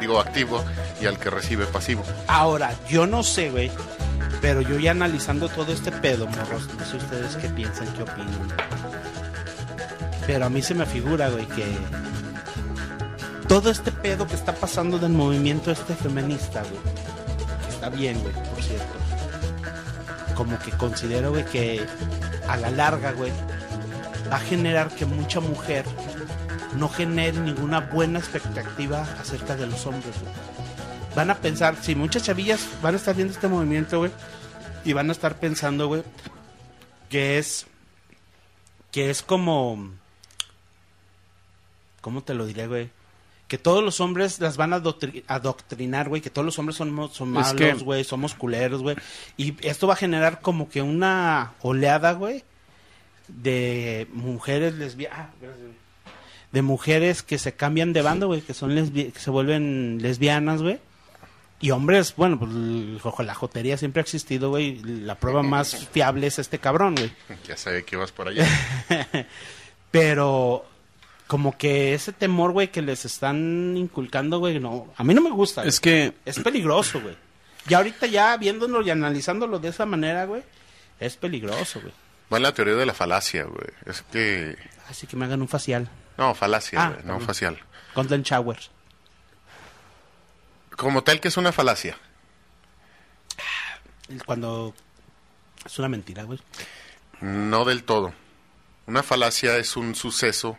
digo, activo y al que recibe pasivo. Ahora, yo no sé, güey. Pero yo ya analizando todo este pedo, morros, no sé ustedes qué piensan, qué opinan. Pero a mí se me figura, güey, que todo este pedo que está pasando del movimiento este feminista, güey, está bien, güey, por cierto. Como que considero, güey, que a la larga, güey, va a generar que mucha mujer no genere ninguna buena expectativa acerca de los hombres, güey van a pensar, si muchas chavillas van a estar viendo este movimiento, güey, y van a estar pensando, güey, que es, que es como, ¿cómo te lo diré, güey? Que todos los hombres las van a adoctri- adoctrinar, güey, que todos los hombres son, Es que- malos, güey, somos culeros, güey, y esto va a generar como que una oleada, güey, de mujeres lesbianas, ah, de mujeres que se cambian de bando, güey, que son lesbi- que se vuelven lesbianas, güey. Y hombres, bueno, pues la jotería siempre ha existido, güey. La prueba más [LAUGHS] fiable es este cabrón, güey. Ya sabía que ibas por allá. [LAUGHS] Pero como que ese temor, güey, que les están inculcando, güey, no, a mí no me gusta. Es güey. que Es peligroso, güey. Y ahorita ya viéndolo y analizándolo de esa manera, güey, es peligroso, güey. Va la teoría de la falacia, güey. Es que... Así que me hagan un facial. No, falacia, Ah, güey, no facial. Golden Showers. Como tal que es una falacia. Cuando es una mentira, güey. No del todo. Una falacia es un suceso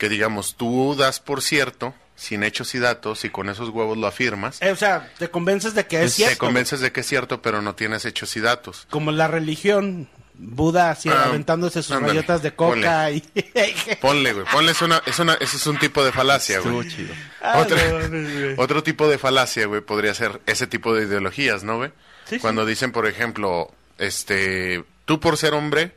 que, digamos, tú das por cierto, sin hechos y datos, y con esos huevos lo afirmas. Eh, o sea, te convences de que es cierto. Te convences de que es cierto, pero no tienes hechos y datos. Como la religión. Buda así Ah, aventándose sus ándale, rayotas de coca y... [LAUGHS] Ponle, güey. Ponle, es una, es una, ese es un tipo de falacia, güey. estuvo chido. Ah, Otro, no, no, no, no. otro tipo de falacia, güey, podría ser ese tipo de ideologías, ¿no, güey? Sí, sí. Cuando dicen, por ejemplo, este, tú por ser hombre,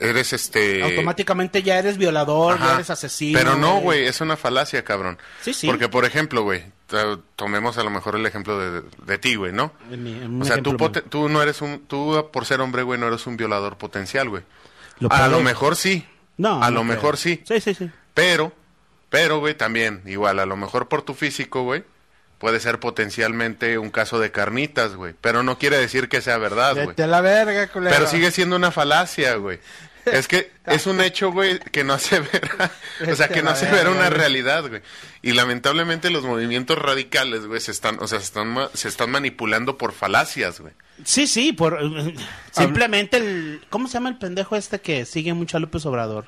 eres este... Automáticamente ya eres violador, Ajá. ya eres asesino. Pero no, güey, es una falacia, cabrón. Sí, sí. Porque, por ejemplo, güey, to- tomemos a lo mejor el ejemplo de, de ti, güey, ¿no? Mi- O sea, tú, ejemplo, tú no eres un... Tú, por ser hombre, güey, no eres un violador potencial, güey. Lo a lo mejor sí. No, A no lo creo. mejor sí. Sí, sí, sí. Pero, pero, güey, también, igual, a lo mejor por tu físico, güey, puede ser potencialmente un caso de carnitas, güey. Pero no quiere decir que sea verdad, güey. La verga, culero. Pero sigue siendo una falacia, güey. Es que es un hecho, güey, que no hace ver, o sea, que no hace ver una realidad, güey. Y lamentablemente los movimientos radicales, güey, se están, o sea, se están, ma- se están manipulando por falacias, güey. Sí, sí, por... Simplemente el... ¿Cómo se llama el pendejo este que sigue mucho a López Obrador?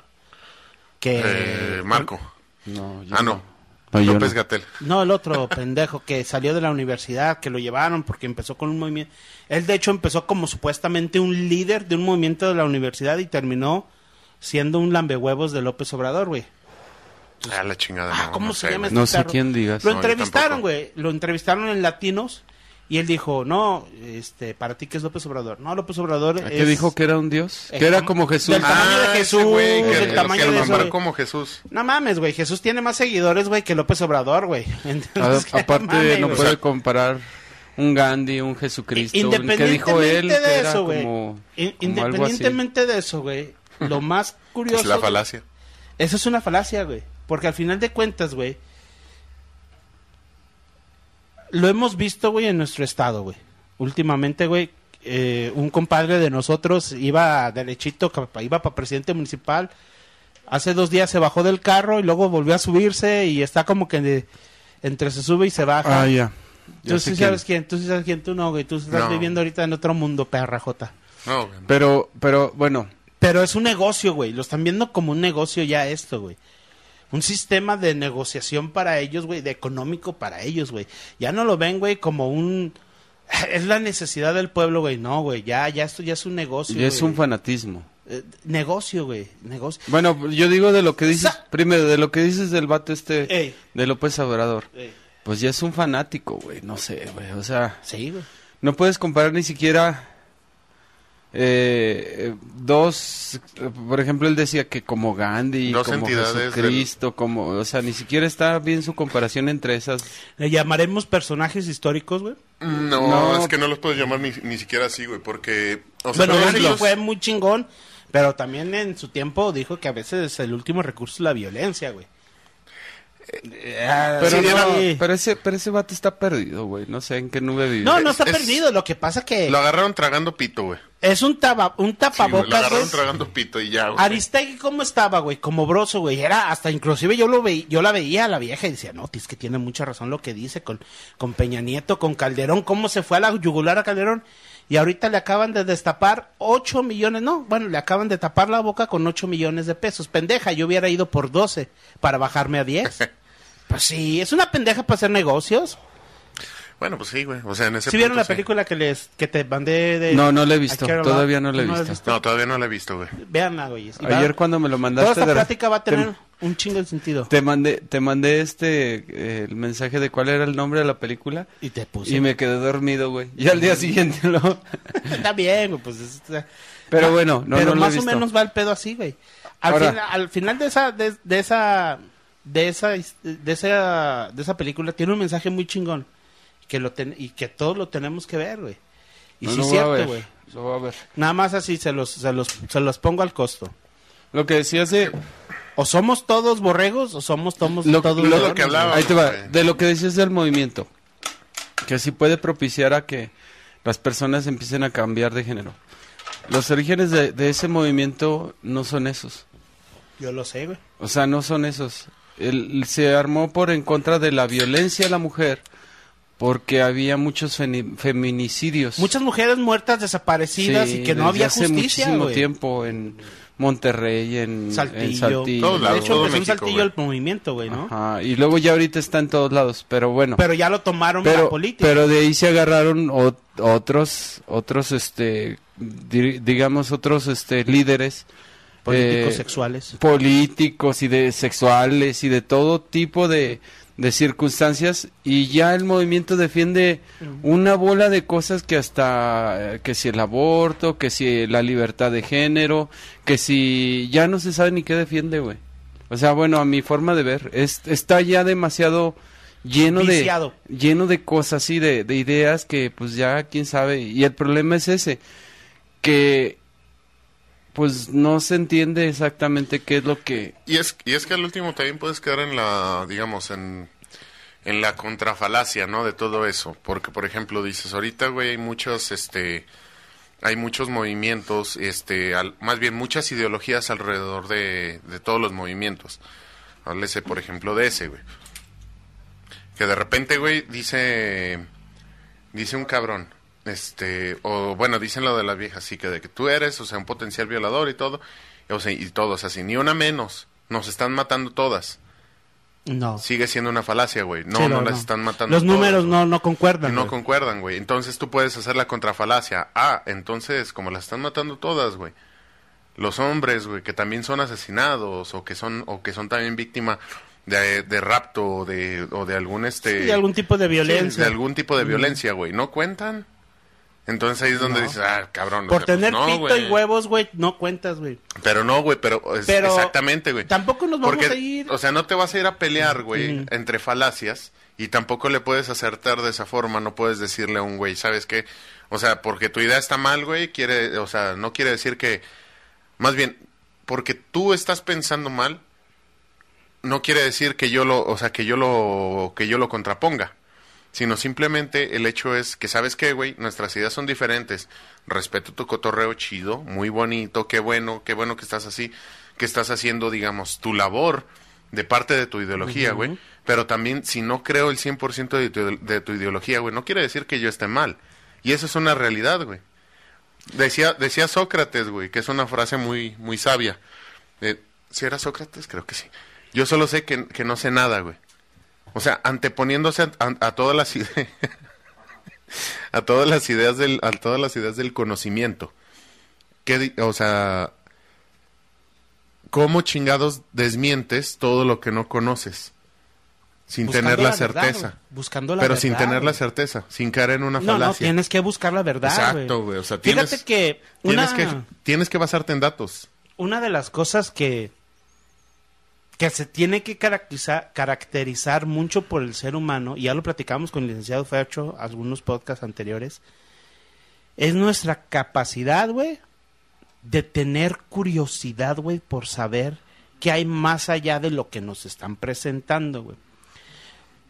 Que... Eh, Marco. No, yo Ah, no. No, López no. Gatel. No, el otro [LAUGHS] pendejo que salió de la universidad, que lo llevaron porque empezó con un movimiento. Él, de hecho, empezó como supuestamente un líder de un movimiento de la universidad y terminó siendo un lambehuevos de López Obrador, güey. Ah, la chingada. Ah, no, ¿cómo no se sé, llama güey. este No sé quién digas. Lo No, entrevistaron, güey. Lo entrevistaron en Latinos y él dijo, no, este, para ti, ¿qué es López Obrador? No, López Obrador ¿A es... qué dijo que era un dios? Que era como- Jesús. del tamaño de ese Jesús, güey, que, del que tamaño lo de eso, como Jesús. No mames, güey. Jesús tiene más seguidores, güey, que López Obrador, güey. A- Entonces, ¿qué [LAUGHS] aparte, mames, no puede comparar un Gandhi, un Jesucristo. Independientemente que dijo él que de era eso, güey. Independientemente de eso, güey. Lo más curioso. [LAUGHS] Es la falacia. Eso es una falacia, güey. Porque al final de cuentas, güey. Lo hemos visto, güey, en nuestro estado, güey. Últimamente, güey. eh, un compadre de nosotros iba derechito, iba para presidente municipal. Hace dos días se bajó del carro y luego volvió a subirse y está como que de- entre se sube y se baja. Ah, ya. Tú sé sí quién. sabes quién, tú sí sabes quién, tú no, güey. Tú estás No. viviendo ahorita en otro mundo, perra jota. No, güey. Pero, pero, bueno, Pero es un negocio, güey. Lo están viendo como un negocio ya esto, güey. Un sistema de negociación para ellos, güey, de económico para ellos, güey. Ya no lo ven, güey, como un... [LAUGHS] Es la necesidad del pueblo, güey. No, güey. Ya, ya esto ya es un negocio, y es un fanatismo. Eh, negocio, güey. Negocio. Bueno, yo digo de lo que dices, Sa- primero, de lo que dices del vato este, Ey. de López Obrador. Pues ya es un fanático, güey, no sé, güey, o sea, sí, güey. no puedes comparar ni siquiera eh, eh, dos, eh, por ejemplo, él decía que como Gandhi, Dos como Jesucristo, como, o sea, ni siquiera está bien su comparación entre esas. Le llamaremos personajes históricos, güey. No, No. es que no los puedes llamar ni, ni siquiera así, güey, porque... O sea, Bueno, Gandhi fue muy chingón, pero también en su tiempo dijo que a veces el último recurso es la violencia, güey. Pero, Sí, no, sí. pero ese, pero ese vato está perdido, güey. No sé en qué nube vive. No, no está Es- perdido. Lo que pasa que Lo agarraron tragando pito, güey. Es un, taba, un Sí, güey, lo tapabocas, güey. agarraron tragando pito y ya, güey. Aristegui, ¿cómo estaba, güey? Como broso, güey. Era hasta inclusive yo lo veía, yo la veía a la vieja y decía, no, es que tiene mucha razón lo que dice con, con Peña Nieto, con Calderón, cómo se fue a la yugular a Calderón. Y ahorita le acaban de destapar 8 millones, no, bueno, le acaban de tapar la boca con 8 millones de pesos. Pendeja, yo hubiera ido por 12 para bajarme a 10. [LAUGHS] pues sí, es una pendeja para hacer negocios. Bueno, pues sí, güey. O sea, en ese ¿Sí vieron punto la sí. película que les que te mandé de No, no la he visto, todavía no la he la visto. No, todavía no la he visto, güey. Véanla, güey. Va- Ayer cuando me lo Toda mandaste esta de- plática va a tener te, un chingo de sentido. te mandé te mandé este eh, el mensaje de cuál era el nombre de la película Y te puse. y me quedé dormido, güey. Y al día siguiente [LAUGHS] lo Está bien, güey, pues. es- Pero Ah, bueno, no, pero no lo he más o menos va el pedo así, güey. Al, Ahora- final- al final de esa, de, de esa, de esa, de esa, de esa película tiene un mensaje muy chingón que lo ten- y que todos lo tenemos que ver, güey. Y No, sí es cierto, güey. Lo voy a ver. Nada más así se los, se los, se los pongo al costo. Lo que decías de O somos todos borregos o somos todos, Lo- todos lo- que hablaba- güey. Ahí te va, güey. de lo que decías del movimiento, que sí puede propiciar a que las personas empiecen a cambiar de género. Los orígenes de, de ese movimiento no son esos, Yo lo sé, güey. o sea, no son esos. El- se armó por en contra de la violencia a la mujer, porque había muchos feminicidios. Muchas mujeres muertas desaparecidas Sí, y que no había hace justicia, muchísimo güey. tiempo en Monterrey, en en Saltillo. Saltillo. Todos de hecho, todo empezó un México, saltillo güey. el movimiento, güey, ¿no? Ajá, y luego ya ahorita está en todos lados, pero bueno. Pero ya lo tomaron la pero, política. pero de ahí se agarraron ot- otros, otros, este, di- digamos, otros, este, líderes Políticos eh, sexuales. políticos y de sexuales y de todo tipo de, de circunstancias y ya el movimiento defiende una bola de cosas que hasta eh, que si el aborto, que si la libertad de género, que si ya no se sabe ni qué defiende, güey. O sea, bueno, a mi forma de ver, es, está ya demasiado lleno Viciado. de lleno de cosas y de, de ideas que pues ya quién sabe y el problema es ese que pues no se entiende exactamente qué es lo que Y es, y es que al último también puedes quedar en la, digamos, en, en la contrafalacia, ¿no? De todo eso. Porque, por ejemplo, dices, ahorita, güey, hay muchos, este, hay muchos movimientos, este, más bien muchas ideologías alrededor de, de todos los movimientos. Háblese, por ejemplo, de ese, güey. Que de repente, güey, dice, dice un cabrón, este, o bueno, dicen lo de las viejas, sí, que de que tú eres, o sea, un potencial violador y todo, o sea, y todos así, ni una menos, nos están matando todas. No. Sigue siendo una falacia, güey. No, Sí, no, las están matando Los todas, números no, no concuerdan. No concuerdan, güey. Entonces tú puedes hacer la contrafalacia. Ah, entonces, como las están matando todas, güey. Los hombres, güey, que también son asesinados o que son o que son también víctima de, de rapto o de, o de algún este Sí, algún tipo de Sí, violencia. de algún tipo de violencia, güey. ¿No cuentan? Entonces ahí es donde No. dices, ah, cabrón. Por sea, pues tener no, pito y huevos, güey, no cuentas, güey. Pero no, güey, pero, Pero exactamente, güey. tampoco nos vamos Porque, a ir- O sea, no te vas a ir a pelear, güey, entre falacias y tampoco le puedes acertar de esa forma. No puedes decirle a un güey, ¿sabes qué? O sea, porque tu idea está mal, güey, quiere, o sea, no quiere decir que, más bien, porque tú estás pensando mal, no quiere decir que yo lo, o sea, que yo lo, que yo lo contraponga sino simplemente el hecho es que, ¿sabes qué, güey? Nuestras ideas son diferentes. Respeto tu cotorreo chido, muy bonito, qué bueno, qué bueno que estás así, que estás haciendo, digamos, tu labor de parte de tu ideología, güey. Pero también, si no creo el 100% de tu, de tu ideología, güey, no quiere decir que yo esté mal. Y eso es una realidad, güey. Decía, decía Sócrates, güey, que es una frase muy, muy sabia. Eh, ¿Si era Sócrates? Creo que sí. Yo solo sé que, que no sé nada, güey. O sea, anteponiéndose a, a- a todas las ideas [LAUGHS] a todas las ideas del a todas las ideas del conocimiento. ¿Qué o sea, ¿cómo chingados desmientes todo lo que no conoces? sin Buscando tener la, certeza. Buscando la pero sin tener la certeza, sin caer en una No, no, falacia. tienes que buscar la verdad, Exacto, güey. O sea, tienes, Fíjate que una, tienes que tienes que basarte en datos. una de las cosas que que se tiene que caracterizar, caracterizar mucho por el ser humano, y ya lo platicamos con el licenciado Fercho, algunos podcasts anteriores, es nuestra capacidad, güey, de tener curiosidad, güey, por saber qué hay más allá de lo que nos están presentando, güey.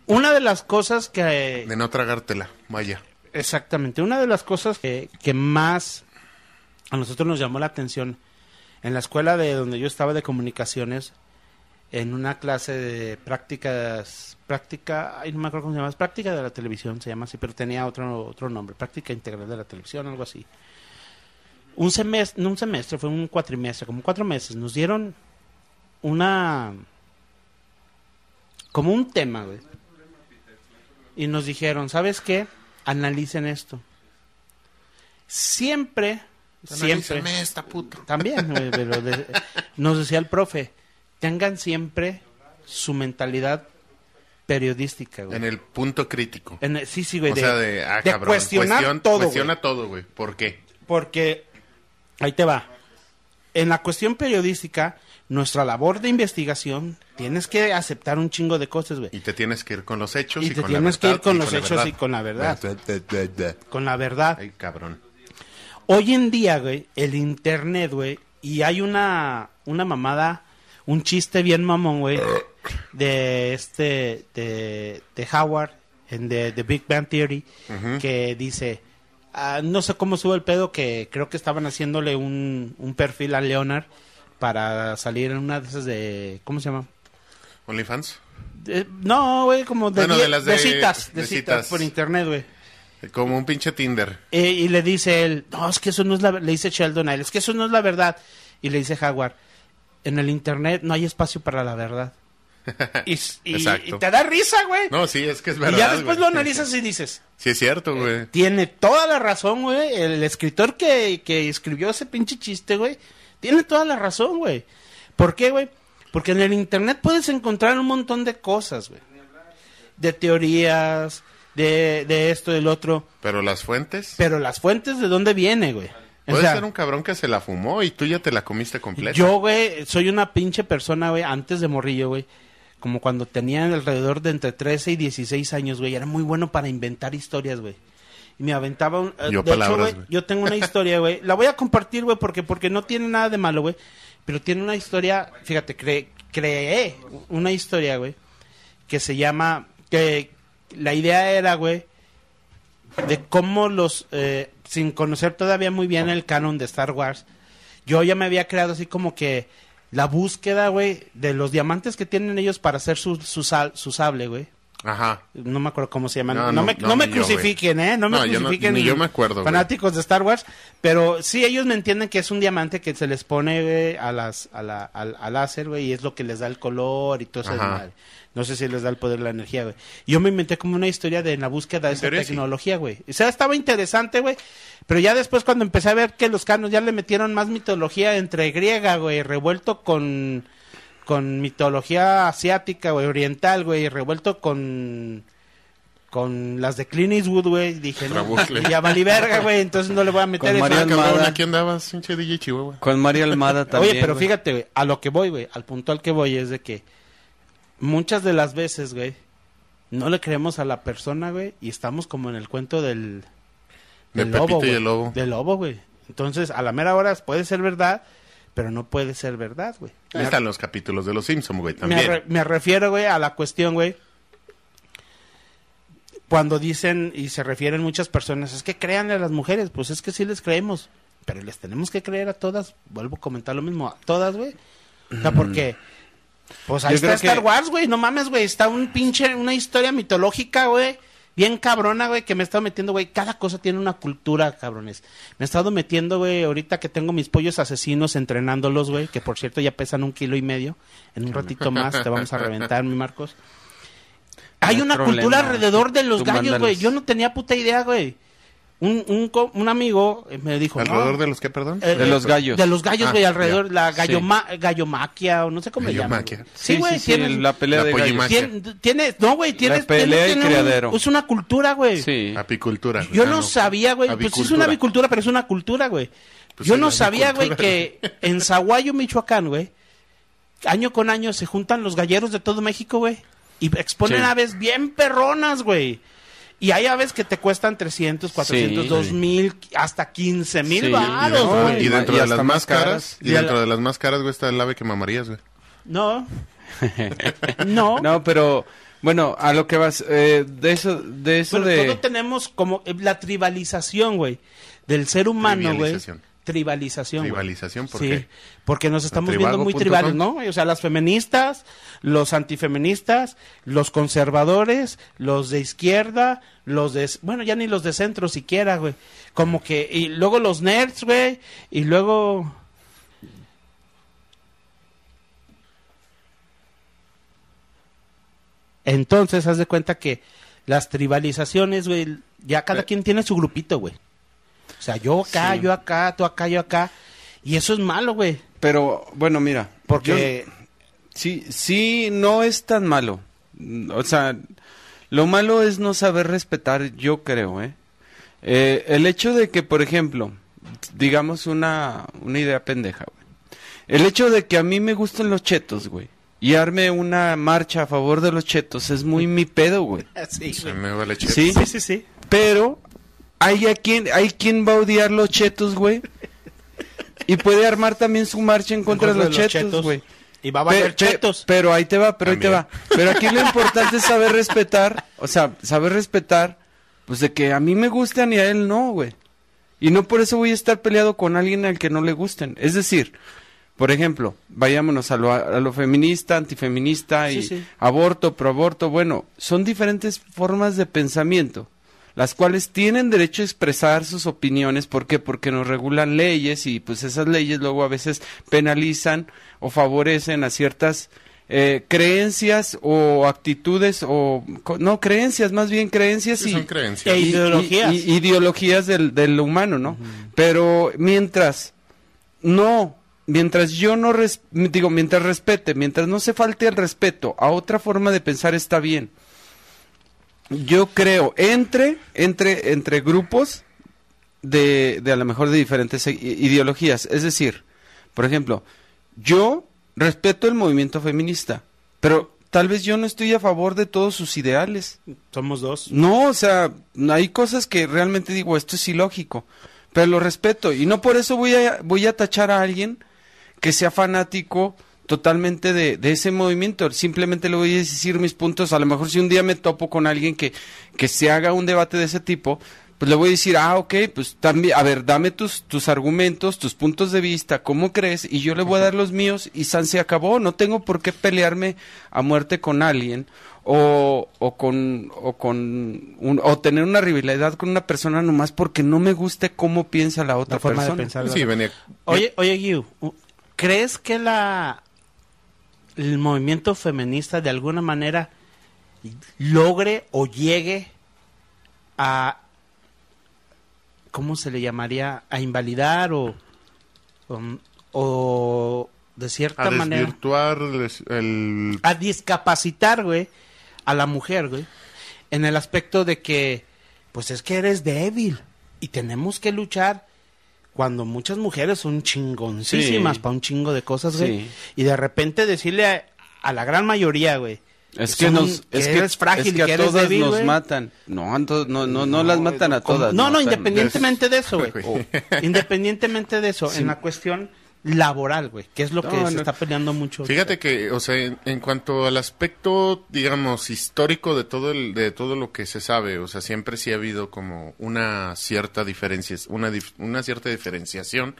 Una de las cosas que... De no tragártela, vaya. Exactamente. Una de las cosas que, que más a nosotros nos llamó la atención en la escuela de donde yo estaba de comunicaciones, en una clase de prácticas, práctica, ay, no me acuerdo cómo se llama, práctica de la televisión, se llama así, pero tenía otro, otro nombre, práctica integral de la televisión, algo así. Un semestre, no un semestre, fue un cuatrimestre, como cuatro meses, nos dieron una, como un tema, güey. Y nos dijeron, ¿sabes qué? Analicen esto. Siempre, siempre, Analízame esta puta. también, güey, pero de- nos decía el profe, tengan siempre su mentalidad periodística, güey. En el punto crítico. En el- sí, sí, güey. o de, sea, de, ah, de cabrón, cuestionar cuestión- todo, Cuestiona güey. todo, güey. ¿Por qué? Porque, ahí te va. En la cuestión periodística, nuestra labor de investigación, tienes que aceptar un chingo de cosas, güey. Y te tienes que ir con los hechos y, Y te con la tienes que ir verdad con los hechos verdad. y con la verdad. Da, da, da, da. Con la verdad. Ay, cabrón. Hoy en día, güey, el internet, güey, y hay una, una mamada, un chiste bien mamón, güey, [COUGHS] de este, de, de Howard, en de, The Big Bang Theory, que dice, ah, no sé cómo sube el pedo, que creo que estaban haciéndole un, un perfil a Leonard para salir en una de esas de, ¿cómo se llama? ¿OnlyFans? De- no, güey, como de, Bueno, de las de citas, de, citas citas. por internet, güey. Como un pinche Tinder. Eh, y le dice él, no, es que eso no es la le dice Sheldon a él, es que eso no es la verdad. Y le dice Howard, en el internet no hay espacio para la verdad. [LAUGHS] Y, y- te da risa, güey. No, sí, es que es verdad. y ya después güey. lo analizas y dices, Sí, es cierto, güey. tiene toda la razón, güey. El escritor que, que escribió ese pinche chiste, güey, tiene toda la razón, güey. ¿Por qué, güey? Porque en el internet puedes encontrar un montón de cosas, güey. De teorías, de, de esto, del otro. Pero las fuentes. Pero las fuentes, ¿de dónde viene, güey? Puede sea, ser un cabrón que se la fumó y tú ya te la comiste completa. Yo, güey, soy una pinche persona, güey, antes de morrillo, güey. Como cuando tenía alrededor de entre 13 y 16 años, güey. Era muy bueno para inventar historias, güey. Y me aventaba un... eh, Yo de hecho, palabras, güey, güey. yo tengo una [LAUGHS] historia, güey. La voy a compartir, güey, porque, porque no tiene nada de malo, güey. Pero tiene una historia, fíjate, cre- creé una historia, güey, que se llama... Que la idea era, güey, de cómo los, eh, sin conocer todavía muy bien el canon de Star Wars, yo ya me había creado así como que la búsqueda, güey, de los diamantes que tienen ellos para hacer su, su, sal- su sable, güey. Ajá. No me acuerdo cómo se llaman. No, No, no, me, no, no me ni yo, crucifiquen, ¿eh? No me No, yo no- crucifiquen. ni yo me acuerdo, güey. Fanáticos de Star Wars. Pero sí, ellos me entienden que es un diamante que se les pone, güey, a las, a la, al, al láser, güey, y es lo que les da el color y todo eso. No sé si les da el poder de la energía, güey. Yo me inventé como una historia de la búsqueda de esa sí. tecnología, güey. O sea, estaba interesante, güey. Pero ya después cuando empecé a ver que los canos ya le metieron más mitología entre griega, güey, revuelto con con mitología asiática, güey, oriental, güey, revuelto con con las de Clint Eastwood, güey, dije, no, Trabucle. ya valí verga, güey, entonces no le voy a meter Con eso. María Ah, cabrón, Almada. aquí andabas, pinche DJ Chihuahua. Con María Almada [LAUGHS] también. Oye, pero güey. fíjate, güey, a lo que voy, güey, al punto al que voy es de que muchas de las veces, güey, no le creemos a la persona, güey, y estamos como en el cuento del, De del Pepito y el lobo. Del lobo, güey. Entonces, a la mera hora puede ser verdad, pero no puede ser verdad, güey. Ahí Me, están los capítulos de los Simpsons, güey, me también. re- me refiero, güey, a la cuestión, güey, cuando dicen y se refieren muchas personas, es que créanle a las mujeres, pues es que sí les creemos, pero les tenemos que creer a todas, vuelvo a comentar lo mismo, a todas, güey. O sea, porque pues ahí Yo está Star que- Wars, güey, no mames, güey, está un pinche una historia mitológica, güey. Bien cabrona, güey, que me he estado metiendo, güey. Cada cosa tiene una cultura, cabrones. Me he estado metiendo, güey, ahorita que tengo mis pollos asesinos entrenándolos, güey, que por cierto ya pesan un kilo y medio. En un ratito más te vamos a reventar, mi Marcos. Hay una problema. cultura alrededor de los Tú gallos, güey. Yo no tenía puta idea, güey. Un, un, un amigo eh, me dijo, ¿Alrededor no, de los que, perdón? eh, De los gallos. De los gallos, Ah, güey, alrededor, ya. la Sí. galloma, gallomaquia, o no sé cómo se llama. Gallomaquia. güey. Sí, güey, tienes- la pelea La de gallos. tien- tienes, no, güey, tienes, pelea tienes- y un- criadero. es una cultura, güey. Sí. Apicultura. Yo Ah, no, sabía, güey. Pues sí es una avicultura, pero es una cultura, güey. Pues Yo sí, no la sabía, güey, que en Zaguayo, Michoacán, güey, año con año se juntan los galleros de todo México, güey. Y exponen Sí. aves bien perronas, güey. Y hay aves que te cuestan 300, 400, Sí. 2000, hasta 15 mil Sí, Y baros, güey. y dentro y de las más caras, caras. y dentro la- de las más caras, güey, está el ave que mamarías, güey. No. [LAUGHS] no. No, pero bueno, a lo que vas eh, de eso de eso Bueno, de todo tenemos como eh, la tribalización, güey, del ser humano, güey. Tribalización. Tribalización. ¿por sí, qué? porque nos estamos viendo muy tribales. ¿no? O sea, las feministas, los antifeministas, los conservadores, los de izquierda, los de... Bueno, ya ni los de centro siquiera, güey. Como que... Y luego los nerds, güey. Y luego... Entonces, haz de cuenta que las tribalizaciones, güey, ya cada quien tiene su grupito, güey. O sea, yo acá, Sí. yo acá, tú acá, yo acá. Y eso es malo, güey. pero bueno, mira, Porque... yo- sí sí no es tan malo. O sea, lo malo es no saber respetar, yo creo, ¿eh? Eh, el hecho de que, por ejemplo, digamos una, una idea pendeja, güey. El hecho de que a mí me gusten los chetos, güey, y arme una marcha a favor de los chetos es muy mi pedo, güey. [LAUGHS] Sí, Se me vale cheto. Sí. sí, sí, sí. Pero hay a quien, hay quien va a odiar los chetos, güey. Y puede armar también su marcha en contra, de los, chetos, güey. Y va a valer pe- chetos. Pero ahí te va, pero ahí te va. Pero aquí lo importante es saber respetar, o sea, saber respetar, pues de que a mí me gustan y a él no, güey. Y no por eso voy a estar peleado con alguien al que no le gusten. Es decir, por ejemplo, vayámonos a lo, a lo feminista, antifeminista y Sí, sí. aborto, proaborto. Bueno, son diferentes formas de pensamiento, las cuales tienen derecho a expresar sus opiniones. ¿Por qué? Porque nos regulan leyes y pues esas leyes luego a veces penalizan o favorecen a ciertas eh, creencias o actitudes o no creencias, más bien creencias Sí, y son creencias. E ideologías. y- y- ideologías del, del humano, ¿no? Pero mientras no, mientras yo no res- digo, mientras respete, mientras no se falte el respeto a otra forma de pensar está bien. Yo creo entre entre entre grupos de, de a lo mejor de diferentes ideologías, es decir, por ejemplo, yo respeto el movimiento feminista, pero tal vez yo no estoy a favor de todos sus ideales. Somos dos. No, o sea, hay cosas que realmente digo, esto es ilógico, pero lo respeto y no por eso voy a voy a tachar a alguien que sea fanático totalmente de, de ese movimiento, simplemente le voy a decir mis puntos, a lo mejor si un día me topo con alguien que, que se haga un debate de ese tipo, pues le voy a decir, ah, ok, pues también, a ver, dame tus, tus argumentos, tus puntos de vista, cómo crees, y yo le voy a dar los míos y San se acabó, no tengo por qué pelearme a muerte con alguien o, o con, o con, un- o tener una rivalidad con una persona nomás porque no me guste cómo piensa la otra La forma de persona. pensar. Sí, venía. Oye, oye, Gui, ¿crees que la el movimiento feminista de alguna manera logre o llegue a ¿cómo se le llamaría? a invalidar o o, o de cierta A manera desvirtuar el... a discapacitar, güey, a la mujer, güey, en el aspecto de que, pues es que eres débil y tenemos que luchar cuando muchas mujeres son chingoncísimas Sí. para un chingo de cosas, güey, Sí. y de repente decirle a, a la gran mayoría, güey, Es que son- nos, que es que, eres frágil es que a que eres todas débil, nos matan. No, to- no, no, no las matan a todas. no, no, independientemente de eso, güey. güey. [LAUGHS] O- Independientemente de eso, en la cuestión laboral, güey, que es lo que No, se está peleando mucho. Fíjate que, o sea, en, en cuanto al aspecto, digamos, histórico de todo el, de todo lo que se sabe, o sea, siempre sí ha habido como una cierta diferencia, una, dif- una cierta diferenciación,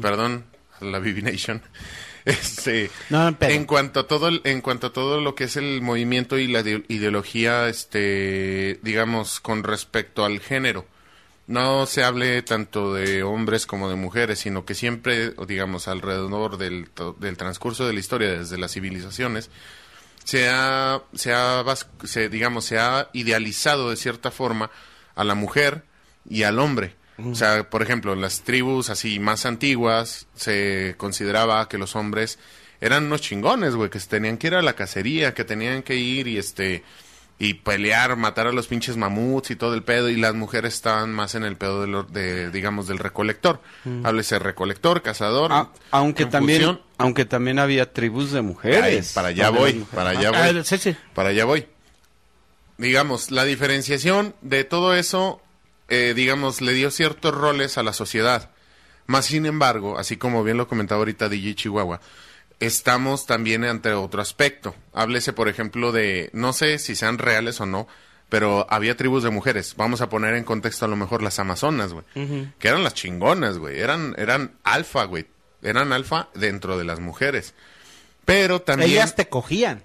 perdón, la BB Nation, [LAUGHS] este, No, en cuanto a todo, el- en cuanto a todo lo que es el movimiento y la ide- ideología, este, digamos, con respecto al género. No se hable tanto de hombres como de mujeres, sino que siempre, digamos, alrededor del, del transcurso de la historia, desde las civilizaciones, se ha, se ha, se, digamos, se ha idealizado de cierta forma a la mujer y al hombre. O sea, por ejemplo, en las tribus así más antiguas se consideraba que los hombres eran unos chingones, güey, que tenían que ir a la cacería, que tenían que ir y este y pelear, matar a los pinches mamuts y todo el pedo, y las mujeres estaban más en el pedo de, lo- de, digamos, del recolector. Háblese recolector, cazador. Ah, aunque también aunque también había tribus de Ay, mujeres. para allá voy, mujeres- para allá Ah, voy. sí, sí. Para allá voy. Digamos, la diferenciación de todo eso, eh, digamos, le dio ciertos roles a la sociedad. Más sin embargo, así como bien lo comentaba ahorita DJ Chihuahua, estamos también ante otro aspecto. Háblese, por ejemplo, de, no sé si sean reales o no, pero había tribus de mujeres. Vamos a poner en contexto a lo mejor las amazonas, güey. Que eran las chingonas, güey. Eran, eran alfa, güey. Eran alfa dentro de las mujeres. Pero también... Ellas te cogían.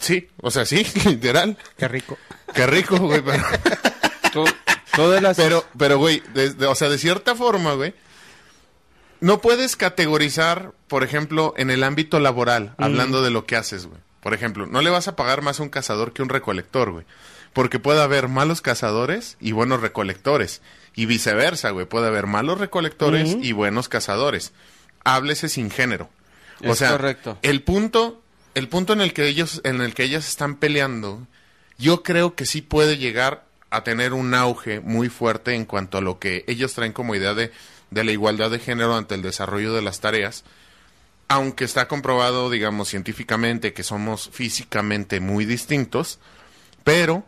Sí, o sea, sí, [LAUGHS] literal. Qué rico. Qué rico, güey. Pero, [LAUGHS] To- todas las pero, pero, güey, de- de- o sea, de cierta forma, güey, no puedes categorizar, por ejemplo, en el ámbito laboral, hablando de lo que haces, güey. Por ejemplo, no le vas a pagar más a un cazador que a un recolector, güey. Porque puede haber malos cazadores y buenos recolectores. Y viceversa, güey. Puede haber malos recolectores y buenos cazadores. Háblese sin género. O Es sea, correcto. el punto, el punto en el que ellos, en el que ellas están peleando, yo creo que sí puede llegar a tener un auge muy fuerte en cuanto a lo que ellos traen como idea de, de la igualdad de género ante el desarrollo de las tareas. Aunque está comprobado, digamos, científicamente que somos físicamente muy distintos, pero,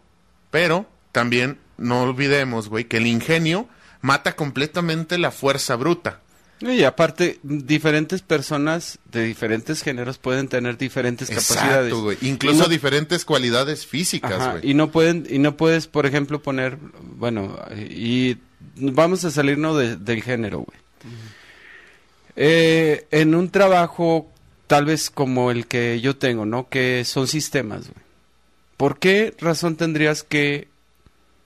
pero, también no olvidemos, güey, que el ingenio mata completamente la fuerza bruta. Y aparte, diferentes personas de diferentes géneros pueden tener diferentes capacidades. Exacto, Incluso no- diferentes cualidades físicas, Ajá, y no pueden y no puedes, por ejemplo, poner, bueno, y vamos a salirnos de- del género, güey. Eh, en un trabajo tal vez como el que yo tengo, ¿no? Que son sistemas, güey. ¿Por qué razón tendrías que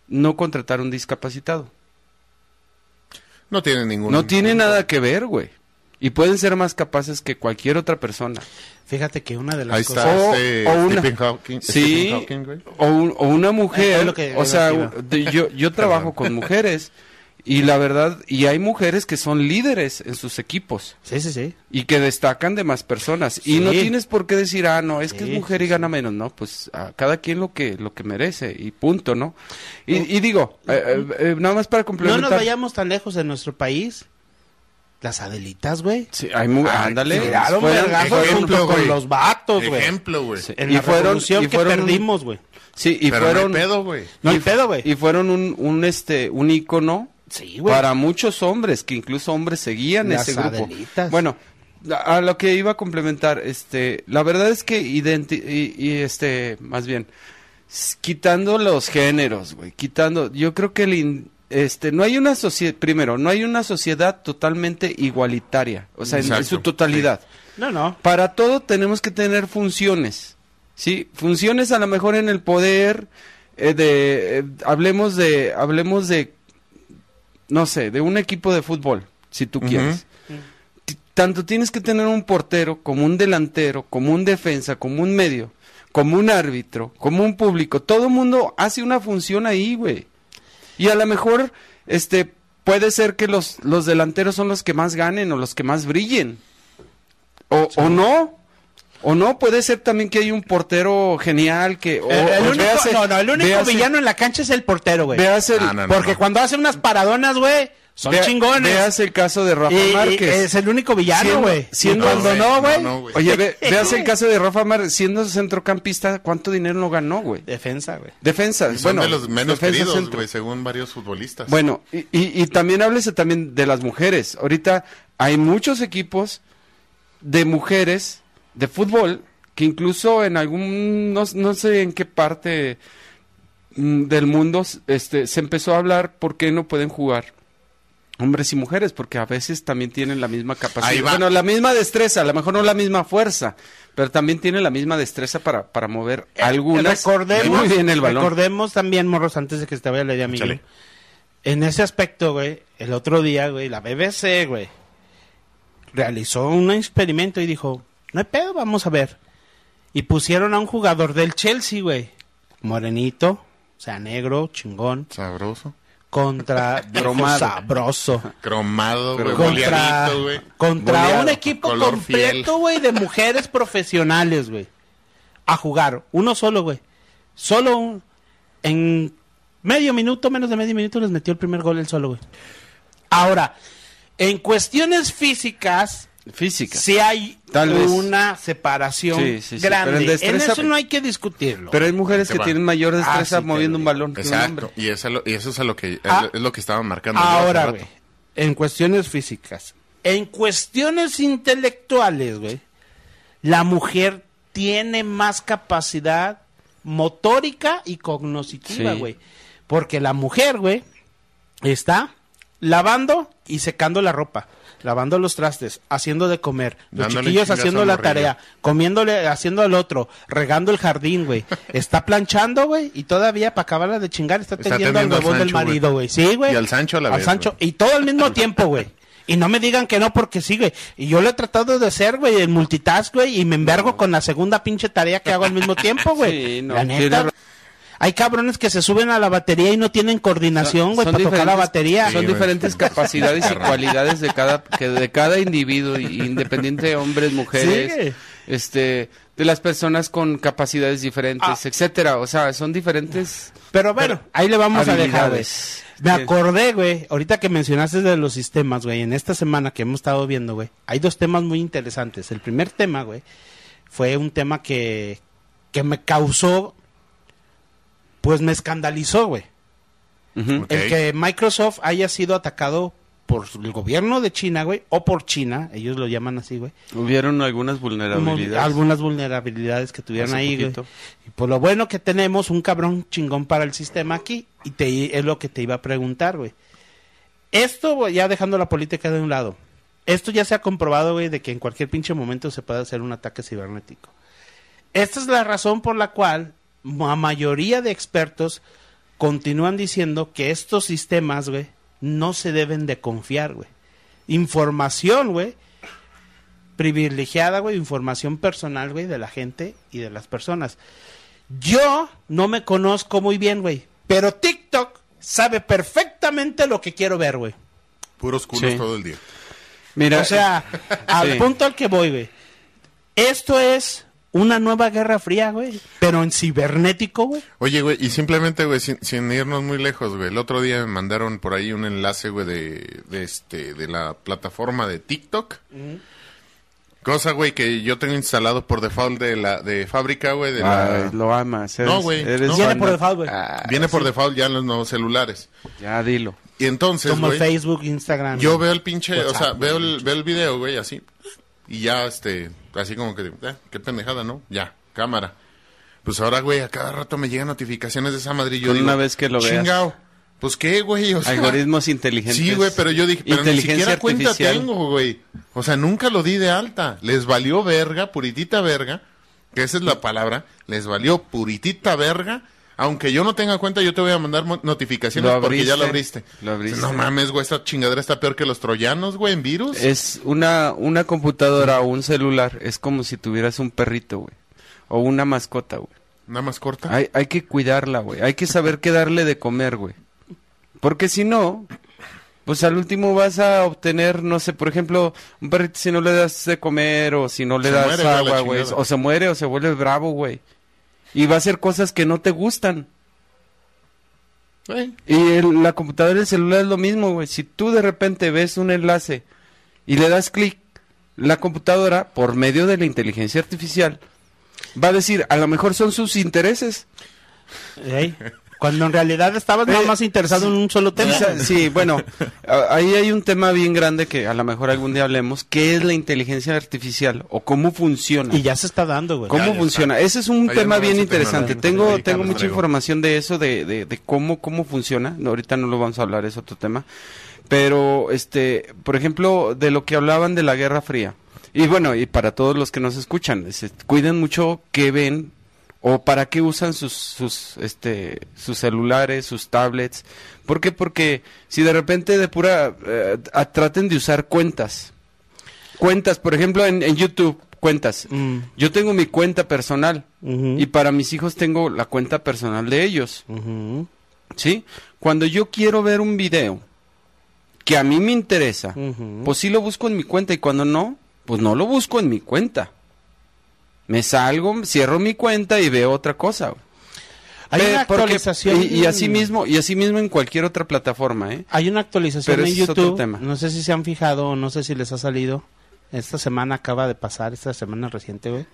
no contratar un discapacitado? No tiene ningún... No tiene nada que ver, güey. Y pueden ser más capaces que cualquier otra persona. Fíjate que una de las Ahí cosas... está O- este o una- Stephen Hawking. Sí, Stephen Hawking, güey. o, un- o una mujer, que- o sea, yo, yo [LAUGHS] trabajo con mujeres y la verdad, y hay mujeres que son líderes en sus equipos Sí, sí, sí. y que destacan de más personas y no tienes por qué decir, ah, no, es que es mujer y gana menos, no, pues a cada quien lo que lo que merece y punto, ¿no? Y, y digo, eh, eh, eh, nada más para No complementar. nos vayamos tan lejos de nuestro país. Las Adelitas, güey. Sí, hay mu- Ah, ándale, Tiraron ejemplo, con los vatos, güey. Ejemplo, güey. Sí. En Y la fueron- revolución y que fueron- perdimos, güey. sí, y Pero fueron no hay pedo, güey. No hay pedo, güey. Y fueron un, un este un ícono Sí, güey. para muchos hombres, que incluso hombres seguían Las ese grupo. Adelitas. Bueno, a lo que iba a complementar, este, la verdad es que identi y, y, este, más bien, quitando los géneros, güey, quitando, yo creo que el in- este, no hay una sociedad, primero, no hay una sociedad totalmente igualitaria, o sea, en- su totalidad. No, no. Para todo tenemos que tener funciones, ¿sí? Funciones a lo mejor en el poder, eh, de, eh, hablemos de, hablemos de, no sé, de un equipo de fútbol, si tú quieres. Tanto tienes que tener un portero, como un delantero, como un defensa, como un medio, como un árbitro, como un público. Todo el mundo hace una función ahí, güey. Y a lo mejor, este, puede ser que los, los delanteros son los que más ganen o los que más brillen. O, o no. O no, puede ser también que hay un portero genial que... o- el, el o único, véase- no, no, el único véase- villano en la cancha es el portero, güey. el- Ah, no, no, Porque no. cuando hace unas paradonas, güey, son chingones. Veas el caso de Rafa Y- y Márquez. es el único villano, Siendo- güey. siendo- Y cuando güey, no, güey. no, no, güey. Oye, ve- [LAUGHS] veas el caso de Rafa Márquez, siendo centrocampista, ¿cuánto dinero no ganó, güey? Defensa, güey. Defensa, Y son bueno, de los menos defensa queridos, centro. güey, según varios futbolistas. Bueno, y, y, y también háblese también de las mujeres. Ahorita hay muchos equipos de mujeres de fútbol que incluso en algún, no, no sé en qué parte mm, del mundo este, se empezó a hablar por qué no pueden jugar hombres y mujeres, porque a veces también tienen la misma Ahí capacidad. va. Bueno, la misma destreza, a lo mejor no la misma fuerza, pero también tienen la misma destreza para, para mover algunas recordemos, muy bien el balón. recordemos también, morros, antes de que se te vaya la idea, amigo. Échale. En ese aspecto, güey, el otro día, güey, la BBC, güey, realizó un experimento y dijo, no hay pedo, vamos a ver. Y pusieron a un jugador del Chelsea, güey, morenito, o sea, negro, chingón, Sabroso. contra [LAUGHS] Cromado. sabroso. Cromado, güey, Contra, güey. contra Boleado, un equipo completo, güey, de mujeres profesionales, güey. A jugar. Uno solo, güey. Solo un- en medio minuto, menos de medio minuto, les metió el primer gol él solo, güey. Ahora, en cuestiones físicas, Física. sí hay Tal vez. una separación Sí, sí, sí, pero grande. en En, destreza- eso no hay que discutirlo. Pero hay mujeres que va. tienen mayor destreza Ah, sí, moviendo un balón que un Exacto. hombre. Y eso, es lo- y eso es a lo que, es, Ah. es lo que estaban marcando. Ahora, güey, en cuestiones físicas. En cuestiones intelectuales, güey, la mujer tiene más capacidad motórica y cognoscitiva, Sí. güey. Porque la mujer, güey, está lavando y secando la ropa, lavando los trastes, haciendo de comer, los Dándole chiquillos haciendo la morrillo. tarea, comiéndole, haciendo al otro, regando el jardín, güey. [LAUGHS] Está planchando, güey, y todavía para acabarla de chingar está Está teniendo al atendiendo al huevón del marido, güey. Sí, güey. Y al Sancho a la Al vez, Sancho. güey. Y todo al mismo tiempo, güey. [LAUGHS] Y no me digan que no porque sí, güey. Y yo lo he tratado de hacer, güey, en multitask, güey, y me envergo con la segunda pinche tarea que hago al mismo tiempo, güey. [LAUGHS] Sí, no, la neta. Hay cabrones que se suben a la batería y no tienen coordinación, güey, Son para tocar la diferentes- batería. Sí, Son diferentes capacidades y cualidades de cada que de cada individuo, y- independiente de hombres, mujeres, Sí. este, de las personas con capacidades diferentes, Ah. etcétera. O sea, son diferentes. Pero bueno, ahí le vamos a dejar, güey. Me Sí. acordé, güey, ahorita que mencionaste de los sistemas, güey, en esta semana que hemos estado viendo, güey, hay dos temas muy interesantes. El primer tema, güey, fue un tema que, que me causó, pues me escandalizó, güey. El que Microsoft haya sido atacado por el gobierno de China, güey, o por China, ellos lo llaman así, güey. Hubieron algunas vulnerabilidades. Algunas vulnerabilidades que tuvieron Hace ahí, güey. Y por lo bueno que tenemos un cabrón chingón para el sistema aquí, y te, es lo que te iba a preguntar, güey. Esto, güey, ya dejando la política de un lado, esto ya se ha comprobado, güey, de que en cualquier pinche momento se puede hacer un ataque cibernético. Esta es la razón por la cual la mayoría de expertos continúan diciendo que estos sistemas, güey, no se deben de confiar, güey. Información, güey, privilegiada, güey, información personal, güey, de la gente y de las personas. Yo no me conozco muy bien, güey, pero TikTok sabe perfectamente lo que quiero ver, güey. Puros culos Sí. todo el día. Mira, O sea, al Sí. punto al que voy, güey. Esto es una nueva guerra fría, güey, pero en cibernético, güey. Oye, güey, y simplemente, güey, sin, sin irnos muy lejos, güey. El otro día me mandaron por ahí un enlace, güey, de, de este, de la plataforma de TikTok. Cosa, güey, que yo tengo instalado por default de la, de fábrica, güey, de la... Lo amas. No, güey, eres no. Viene por de- default, güey. Ah, Viene por default ya en los nuevos celulares. Ya, dilo. Y entonces, Como Facebook, Instagram. yo veo el pinche, o sea, veo el, veo el video, güey, así. Y ya, este, así como que, eh, qué pendejada, ¿no? Ya, cámara. Pues ahora, güey, a cada rato me llegan notificaciones de esa madre y yo Con digo, una vez que lo veas. "Chingao, Pues qué, güey, o sea, Algoritmos inteligentes. Sí, güey, pero yo dije, pero ni siquiera cuenta artificial. tengo, güey. O sea, nunca lo di de alta. Les valió verga, puritita verga, que esa es la palabra, les valió puritita verga. Aunque yo no tenga cuenta, yo te voy a mandar notificaciones porque ya lo abriste, abriste. lo abriste. No mames, güey, esta chingadera está peor que los troyanos, güey, en virus. Es una, una computadora o un celular. Es como si tuvieras un perrito, güey. O una mascota, güey. Nada más corta. Hay, hay que cuidarla, güey. Hay que saber qué darle de comer, güey. Porque si no, pues al último vas a obtener, no sé, por ejemplo, un perrito si no le das de comer o si no le Se das muere, agua, güey. O se muere o se vuelve bravo, güey. Y va a hacer cosas que no te gustan. Y el- la computadora y el celular es lo mismo, güey. Si tú de repente ves un enlace y le das clic, la computadora, por medio de la inteligencia artificial, va a decir, a lo mejor son sus intereses. Cuando en realidad estabas nada Eh, más interesado en un solo tema. Sí, bueno, a- ahí hay un tema bien grande que a lo mejor algún día hablemos, que es la inteligencia artificial o cómo funciona. Y ya se está dando, güey. ¿Cómo Ya, ya funciona? Ese es un tema bien interesante. Tengo, tengo mucha traigo. información de eso, de, de, de cómo, cómo funciona. No, ahorita no lo vamos a hablar, es otro tema. Pero, este, por ejemplo, de lo que hablaban de la Guerra Fría. Y bueno, y para todos los que nos escuchan, es- cuiden mucho qué ven o para qué usan sus, sus, este, sus celulares, sus tablets. ¿Por qué? Porque si de repente de pura, eh, a- traten de usar cuentas. Cuentas, por ejemplo, en, en YouTube, cuentas. Mm, Yo tengo mi cuenta personal y para mis hijos tengo la cuenta personal de ellos. ¿sí? Cuando yo quiero ver un video que a mí me interesa, pues sí lo busco en mi cuenta y cuando no, pues no lo busco en mi cuenta. Me salgo, cierro mi cuenta y veo otra cosa. güey. Hay una porque- actualización. y, y así mismo, y así mismo en cualquier otra plataforma, ¿eh? Hay una actualización Pero en YouTube. tema. No sé si se han fijado o no sé si les ha salido. Esta semana acaba de pasar, esta semana reciente, güey.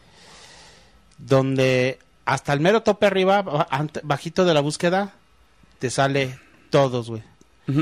Donde hasta el mero tope arriba, bajito de la búsqueda, te sale todos, güey.